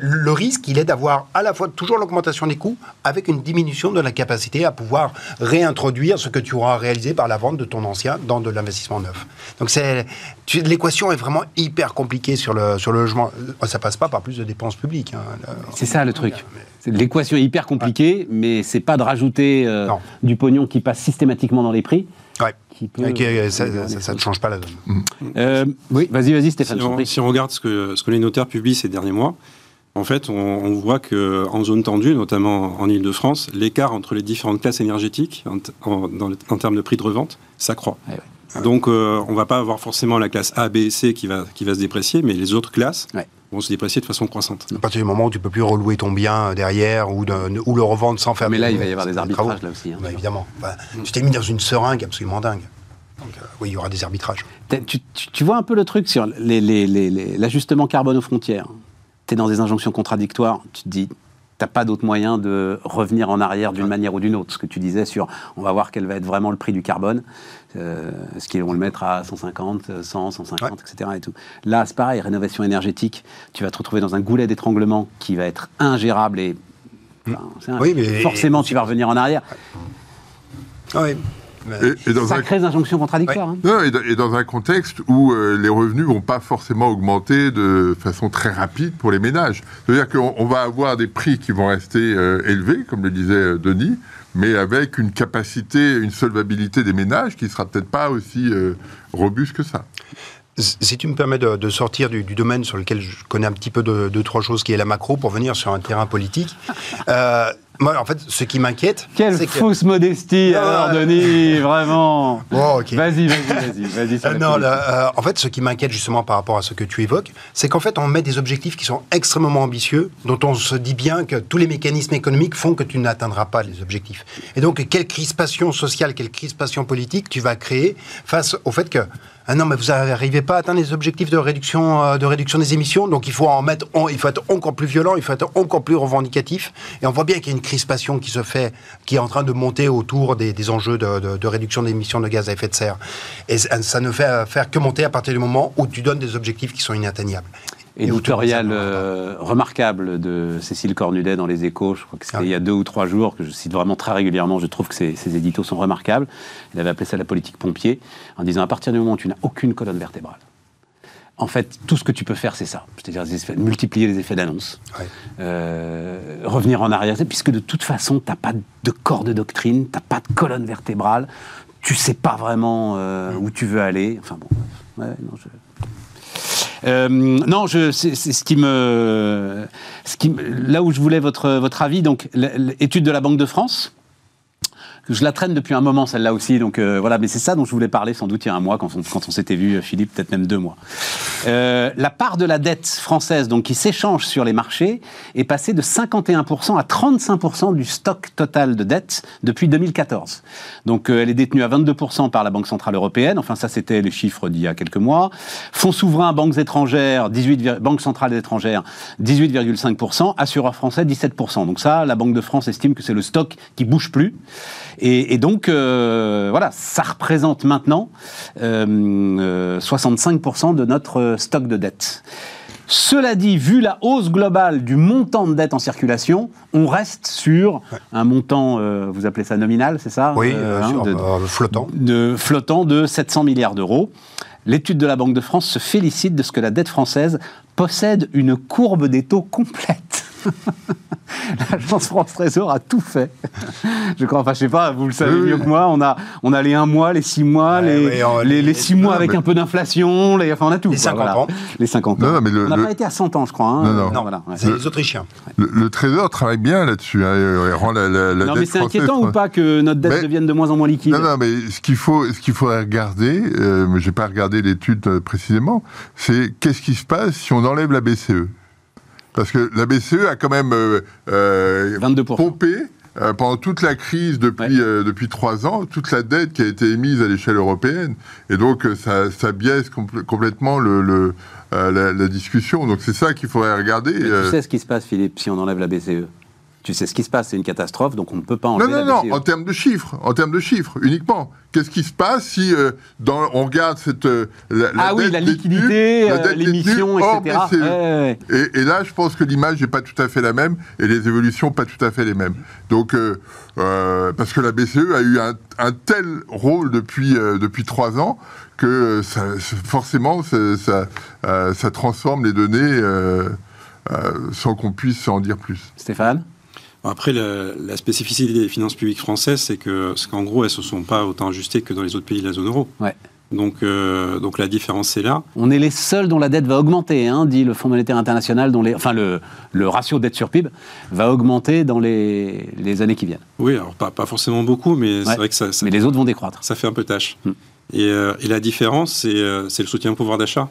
le risque, il est d'avoir à la fois toujours l'augmentation des coûts avec une diminution de la capacité à pouvoir réintroduire ce que tu auras réalisé par la vente de ton ancien dans de l'investissement neuf. Donc c'est, l'équation est vraiment hyper compliquée sur le, sur le logement. Ça passe pas par plus de dépenses publiques. hein. C'est ça le truc. L'équation est hyper compliquée, mais c'est pas de rajouter euh, du pognon qui passe systématiquement dans les prix. Ouais. Qui peut, Ok, euh, ça, ne change pas la donne. Euh, oui, vas-y, vas-y, Stéphane. Si on, si on regarde ce que, ce que les notaires publient ces derniers mois, en fait, on, on voit qu'en zone tendue, notamment en Ile-de-France, l'écart entre les différentes classes énergétiques en, t- en- dans le- en termes de prix de revente s'accroît. Ouais, ouais. Donc, euh, on ne va pas avoir forcément la classe A, B et C qui va, qui va se déprécier, mais les autres classes Ouais. vont se déprécier de façon croissante. À partir du moment où tu peux plus relouer ton bien derrière ou, de- ou le revendre sans faire. Mais là, il va y avoir des travaux. arbitrages, là aussi, hein. Bah, évidemment. Enfin, tu t'es mis dans une seringue absolument dingue. Donc, euh, oui, il y aura des arbitrages. Tu, tu- tu vois un peu le truc sur les- les- les- les- l'ajustement carbone aux frontières? Tu es dans des injonctions contradictoires. Tu te dis, tu pas d'autre moyen de revenir en arrière d'une manière ou d'une autre. Ce que tu disais sur, on va voir quel va être vraiment le prix du carbone. Euh, Est-ce qu'ils vont le mettre à 150, 100, 150, etc. Et tout. Là, c'est pareil, rénovation énergétique. Tu vas te retrouver dans un goulet d'étranglement qui va être ingérable et enfin, un- Oui, mais- forcément, tu vas revenir en arrière. Ah oui. Et, et dans un, Sacrées injonctions contradictoires. hein. non, et dans- et dans un contexte où euh, les revenus vont pas forcément augmenter de façon très rapide pour les ménages. C'est-à-dire qu'on on va avoir des prix qui vont rester euh, élevés, comme le disait euh, Denis, mais avec une capacité, une solvabilité des ménages qui sera peut-être pas aussi euh, robuste que ça. Si tu me permets de, de sortir du, du domaine sur lequel je connais un petit peu de, de trois choses, qui est la macro, pour venir sur un terrain politique. *laughs* Moi, en fait, ce qui m'inquiète, Quelle c'est que... fausse modestie, alors. Denis, vraiment. *laughs* Bon, ok. Vas-y, vas-y, vas-y, vas-y. *laughs* sur Euh, non, là, euh, en fait, ce qui m'inquiète justement par rapport à ce que tu évoques, c'est qu'en fait, on met des objectifs qui sont extrêmement ambitieux, dont on se dit bien que tous les mécanismes économiques font que tu n'atteindras pas les objectifs. Et donc, quelle crispation sociale, quelle crispation politique tu vas créer face au fait que ah non, mais vous n'arrivez pas à atteindre les objectifs de réduction, euh, des émissions, donc il faut être encore plus violent, il faut être encore plus revendicatif. Et on voit bien qu'il y a une crispation qui se fait, qui est en train de monter autour des, des enjeux de, réduction d'émissions de gaz à effet de serre. Et ça ne fait euh, que monter à partir du moment où tu donnes des objectifs qui sont inatteignables. Éditorial euh, remarquable de Cécile Cornudet dans Les Échos, je crois que c'était Ah il y a deux ou trois jours, que je cite vraiment très régulièrement, je trouve que ces, ces éditos sont remarquables. Il avait appelé ça la politique pompier, en disant à partir du moment où tu n'as aucune colonne vertébrale, en fait, tout ce que tu peux faire, c'est ça. C'est-à-dire multiplier les effets d'annonce, Ouais. euh, revenir en arrière, puisque de toute façon, tu n'as pas de corps de doctrine, tu n'as pas de colonne vertébrale, tu sais pas vraiment euh, où tu veux aller. Enfin bon, ouais, non, je... Euh, non, je, c'est, ce qui me, ce qui, là où je voulais votre votre avis. Donc, l'étude de la Banque de France. Je la traîne depuis un moment, celle-là aussi. Donc euh, voilà, mais c'est ça dont je voulais parler sans doute il y a un mois, quand on, s'était vu, euh, Philippe, peut-être même deux mois. Euh, la part de la dette française, donc qui s'échange sur les marchés, est passée de 51% à 35% du stock total de dette depuis 2014. Donc euh, elle est détenue à 22% par la Banque centrale européenne. Enfin, ça c'était les chiffres d'il y a quelques mois. Fonds souverains, banques étrangères, 18, vir- banques centrales étrangères, 18,5%. Assureurs français, 17%. Donc ça, la Banque de France estime que c'est le stock qui bouge plus. Et, et donc, euh, voilà, ça représente maintenant euh, euh, 65% de notre euh, stock de dette. Cela dit, vu la hausse globale du montant de dette en circulation, on reste sur un montant, euh, vous appelez ça nominal, c'est ça Oui, Euh, euh, hein, de- euh, flottant. de flottant de 700 milliards d'euros. L'étude de la Banque de France se félicite de ce que la dette française possède une courbe des taux complète. *laughs* L'agence France Trésor a tout fait. Je crois, enfin, je sais pas, vous le savez Oui, mieux oui. que moi. On a, on a les 1 mois, les 6 mois, Ouais, les, ouais, on- les, les- les 6 mois non, avec mais- un peu d'inflation, les, enfin, on a tout. Les quoi, 50 voilà. ans. Les 50 ans. Non, non, mais le- on n'a le- pas été à 100 ans, je crois. hein. Non, non. Euh, voilà, ouais. C'est les Autrichiens. Le, le Trésor travaille bien là-dessus. hein, et- et rend la, la- la Non, dette mais c'est inquiétant ou pas que notre dette Mais- devienne de moins en moins liquide? Non, non, mais ce qu'il faut, ce qu'il faudrait regarder, euh, mais j'ai pas regardé l'étude euh, précisément, c'est qu'est-ce qui se passe si on enlève la BCE Parce que la BCE a quand même euh, euh, 22%. pompé euh, pendant toute la crise depuis Ouais. euh, depuis trois ans toute la dette qui a été émise à l'échelle européenne et donc ça, ça biaise compl- complètement le, le, euh, la, la discussion. Donc c'est ça qu'il faudrait regarder. Mais tu sais ce qui se passe, Philippe, si on enlève la BCE Tu sais ce qui se passe, c'est une catastrophe, donc on ne peut pas Non, enlever non, la non, BCE. en termes de chiffres, en termes de chiffres uniquement. Qu'est-ce qui se passe si euh, dans, on regarde cette euh, la, la ah oui, la liquidité, euh, l'émission, hors etc. BCE. Ouais, ouais, ouais. Et, et là, je pense que l'image n'est pas tout à fait la même et les évolutions pas tout à fait les mêmes. Donc, euh, parce que la BCE a eu un, un tel rôle depuis depuis trois ans que ça, forcément ça, ça, ça transforme les données euh, sans qu'on puisse en dire plus. Stéphane? Après, la, la spécificité des finances publiques françaises, c'est que, qu'en gros, elles ne se sont pas autant ajustées que dans les autres pays de la zone euro. Ouais. Donc, euh, donc la différence est là. On est les seuls dont la dette va augmenter, hein, dit le Fonds monétaire international, dont les, enfin le, le ratio dette sur PIB va augmenter dans les, les années qui viennent. Oui, alors pas, pas forcément beaucoup, mais Ouais. c'est vrai que ça, ça, Mais les autres vont décroître. ça fait un peu tâche. Hmm. Et, euh, et la différence, c'est euh, c'est le soutien au pouvoir d'achat,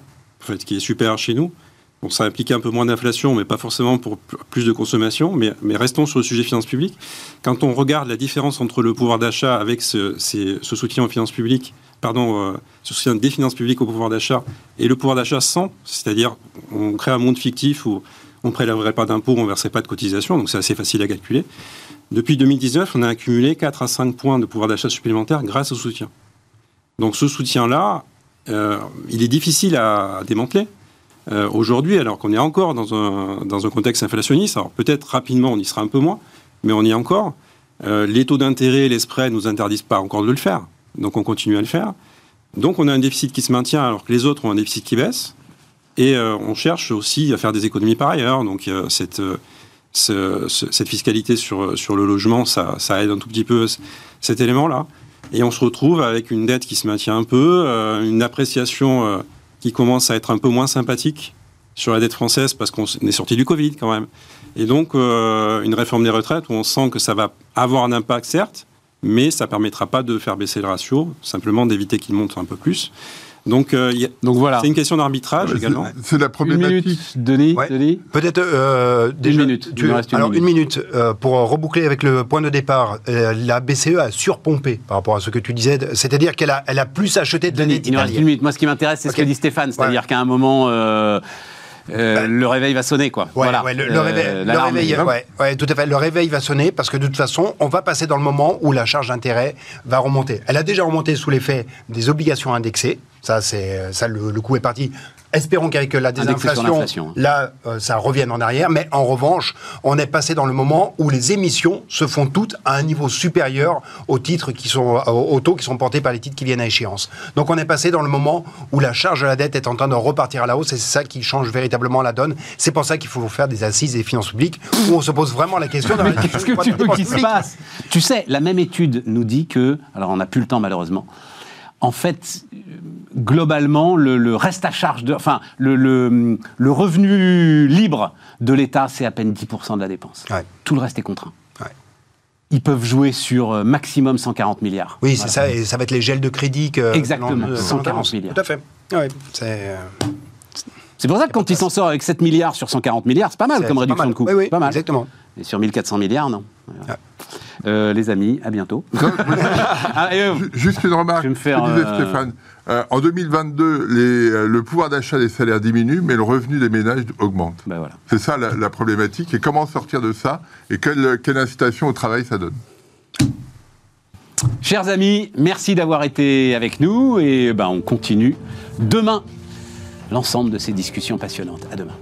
en fait, qui est super chez nous. Bon, ça implique un peu moins d'inflation, mais pas forcément pour plus de consommation. Mais, restons sur le sujet finances publiques. Quand on regarde la différence entre le pouvoir d'achat avec ce, soutien aux finances publiques, pardon, euh, soutien des finances publiques au pouvoir d'achat et le pouvoir d'achat sans, c'est-à-dire on crée un monde fictif où on ne prélèverait pas d'impôts, on ne verserait pas de cotisations, donc c'est assez facile à calculer. Depuis 2019, on a accumulé 4 à 5 points de pouvoir d'achat supplémentaire grâce au soutien. Donc ce soutien-là, euh, il est difficile à démanteler. Euh, Aujourd'hui, alors qu'on est encore dans un, dans un contexte inflationniste, alors peut-être rapidement on y sera un peu moins, mais on y est encore. Euh, les taux d'intérêt et les spreads ne nous interdisent pas encore de le faire, donc on continue à le faire. Donc on a un déficit qui se maintient alors que les autres ont un déficit qui baisse, et euh, on cherche aussi à faire des économies par ailleurs. Donc cette, ce- ce- cette fiscalité sur, sur le logement, ça, ça aide un tout petit peu cet élément-là. Et on se retrouve avec une dette qui se maintient un peu, une appréciation qui commence à être un peu moins sympathique sur la dette française parce qu'on est sorti du Covid quand même. Et donc euh, une réforme des retraites où on sent que ça va avoir un impact certes, mais ça permettra pas de faire baisser le ratio, simplement d'éviter qu'il monte un peu plus. Donc euh, il y a- Donc voilà. c'est une question d'arbitrage C'est- également. C'est la Une problématique. minute, Denis. Ouais. Denis Peut-être euh, déjà, minute, il nous reste une alors minute. une minute euh, pour reboucler avec le point de départ. Euh, la BCE a surpompé par rapport à ce que tu disais, c'est-à-dire qu'elle a, elle a plus acheté de la Denis, il nous reste une minute. Moi, ce qui m'intéresse, c'est Ok. ce que dit Stéphane, c'est-à-dire Ouais. qu'à un moment, euh, euh, le réveil va sonner, quoi. Ouais, voilà. ouais, le, le Euh, réveil, le ouais, tout à fait. Le réveil va sonner parce que de toute façon, on va passer dans le moment où la charge d'intérêt va remonter. Elle a déjà remonté sous l'effet des obligations indexées. Ça, c'est ça, le, le coup est parti. Espérons qu'avec la désinflation, l'inflation. là, euh, ça revienne en arrière. Mais en revanche, on est passé dans le moment où les émissions se font toutes à un niveau supérieur aux titres qui sont, aux, aux taux qui sont portés par les titres qui viennent à échéance. Donc, on est passé dans le moment où la charge de la dette est en train de repartir à la hausse et c'est ça qui change véritablement la donne. C'est pour ça qu'il faut faire des assises des finances publiques où on se pose vraiment la question de la Qu'est-ce que tu veux qu'il se passe? Tu sais, la même étude nous dit que, alors on n'a plus le temps malheureusement, en fait, globalement, le, le reste à charge, de, enfin, le, le, le revenu libre de l'État, c'est à peine 10% de la dépense. Ouais. Tout le reste est contraint. Ils peuvent jouer sur euh, maximum 140 milliards. Oui, c'est ça, et ça va être les gels de crédit que. Exactement, que l'on- 140 que l'on annonce. milliards. Tout à fait. Ouais, c'est. euh, C'est pour ça que quand il s'en sort avec 7 milliards sur 140 milliards, c'est pas mal comme réduction de coûts. Oui, oui, pas mal. exactement. Et sur 1400 milliards, non. Ouais. Euh, les amis, à bientôt. *laughs* Ah, et, euh, Juste une remarque, Je vais me faire, que disait euh, Stéphane. Euh, en 2022, les, euh, le pouvoir d'achat des salaires diminue, mais le revenu des ménages augmente. ben voilà. C'est ça la, la problématique. Et comment sortir de ça Et quelle, quelle incitation au travail ça donne Chers amis, merci d'avoir été avec nous et ben, on continue demain l'ensemble de ces discussions passionnantes. À demain.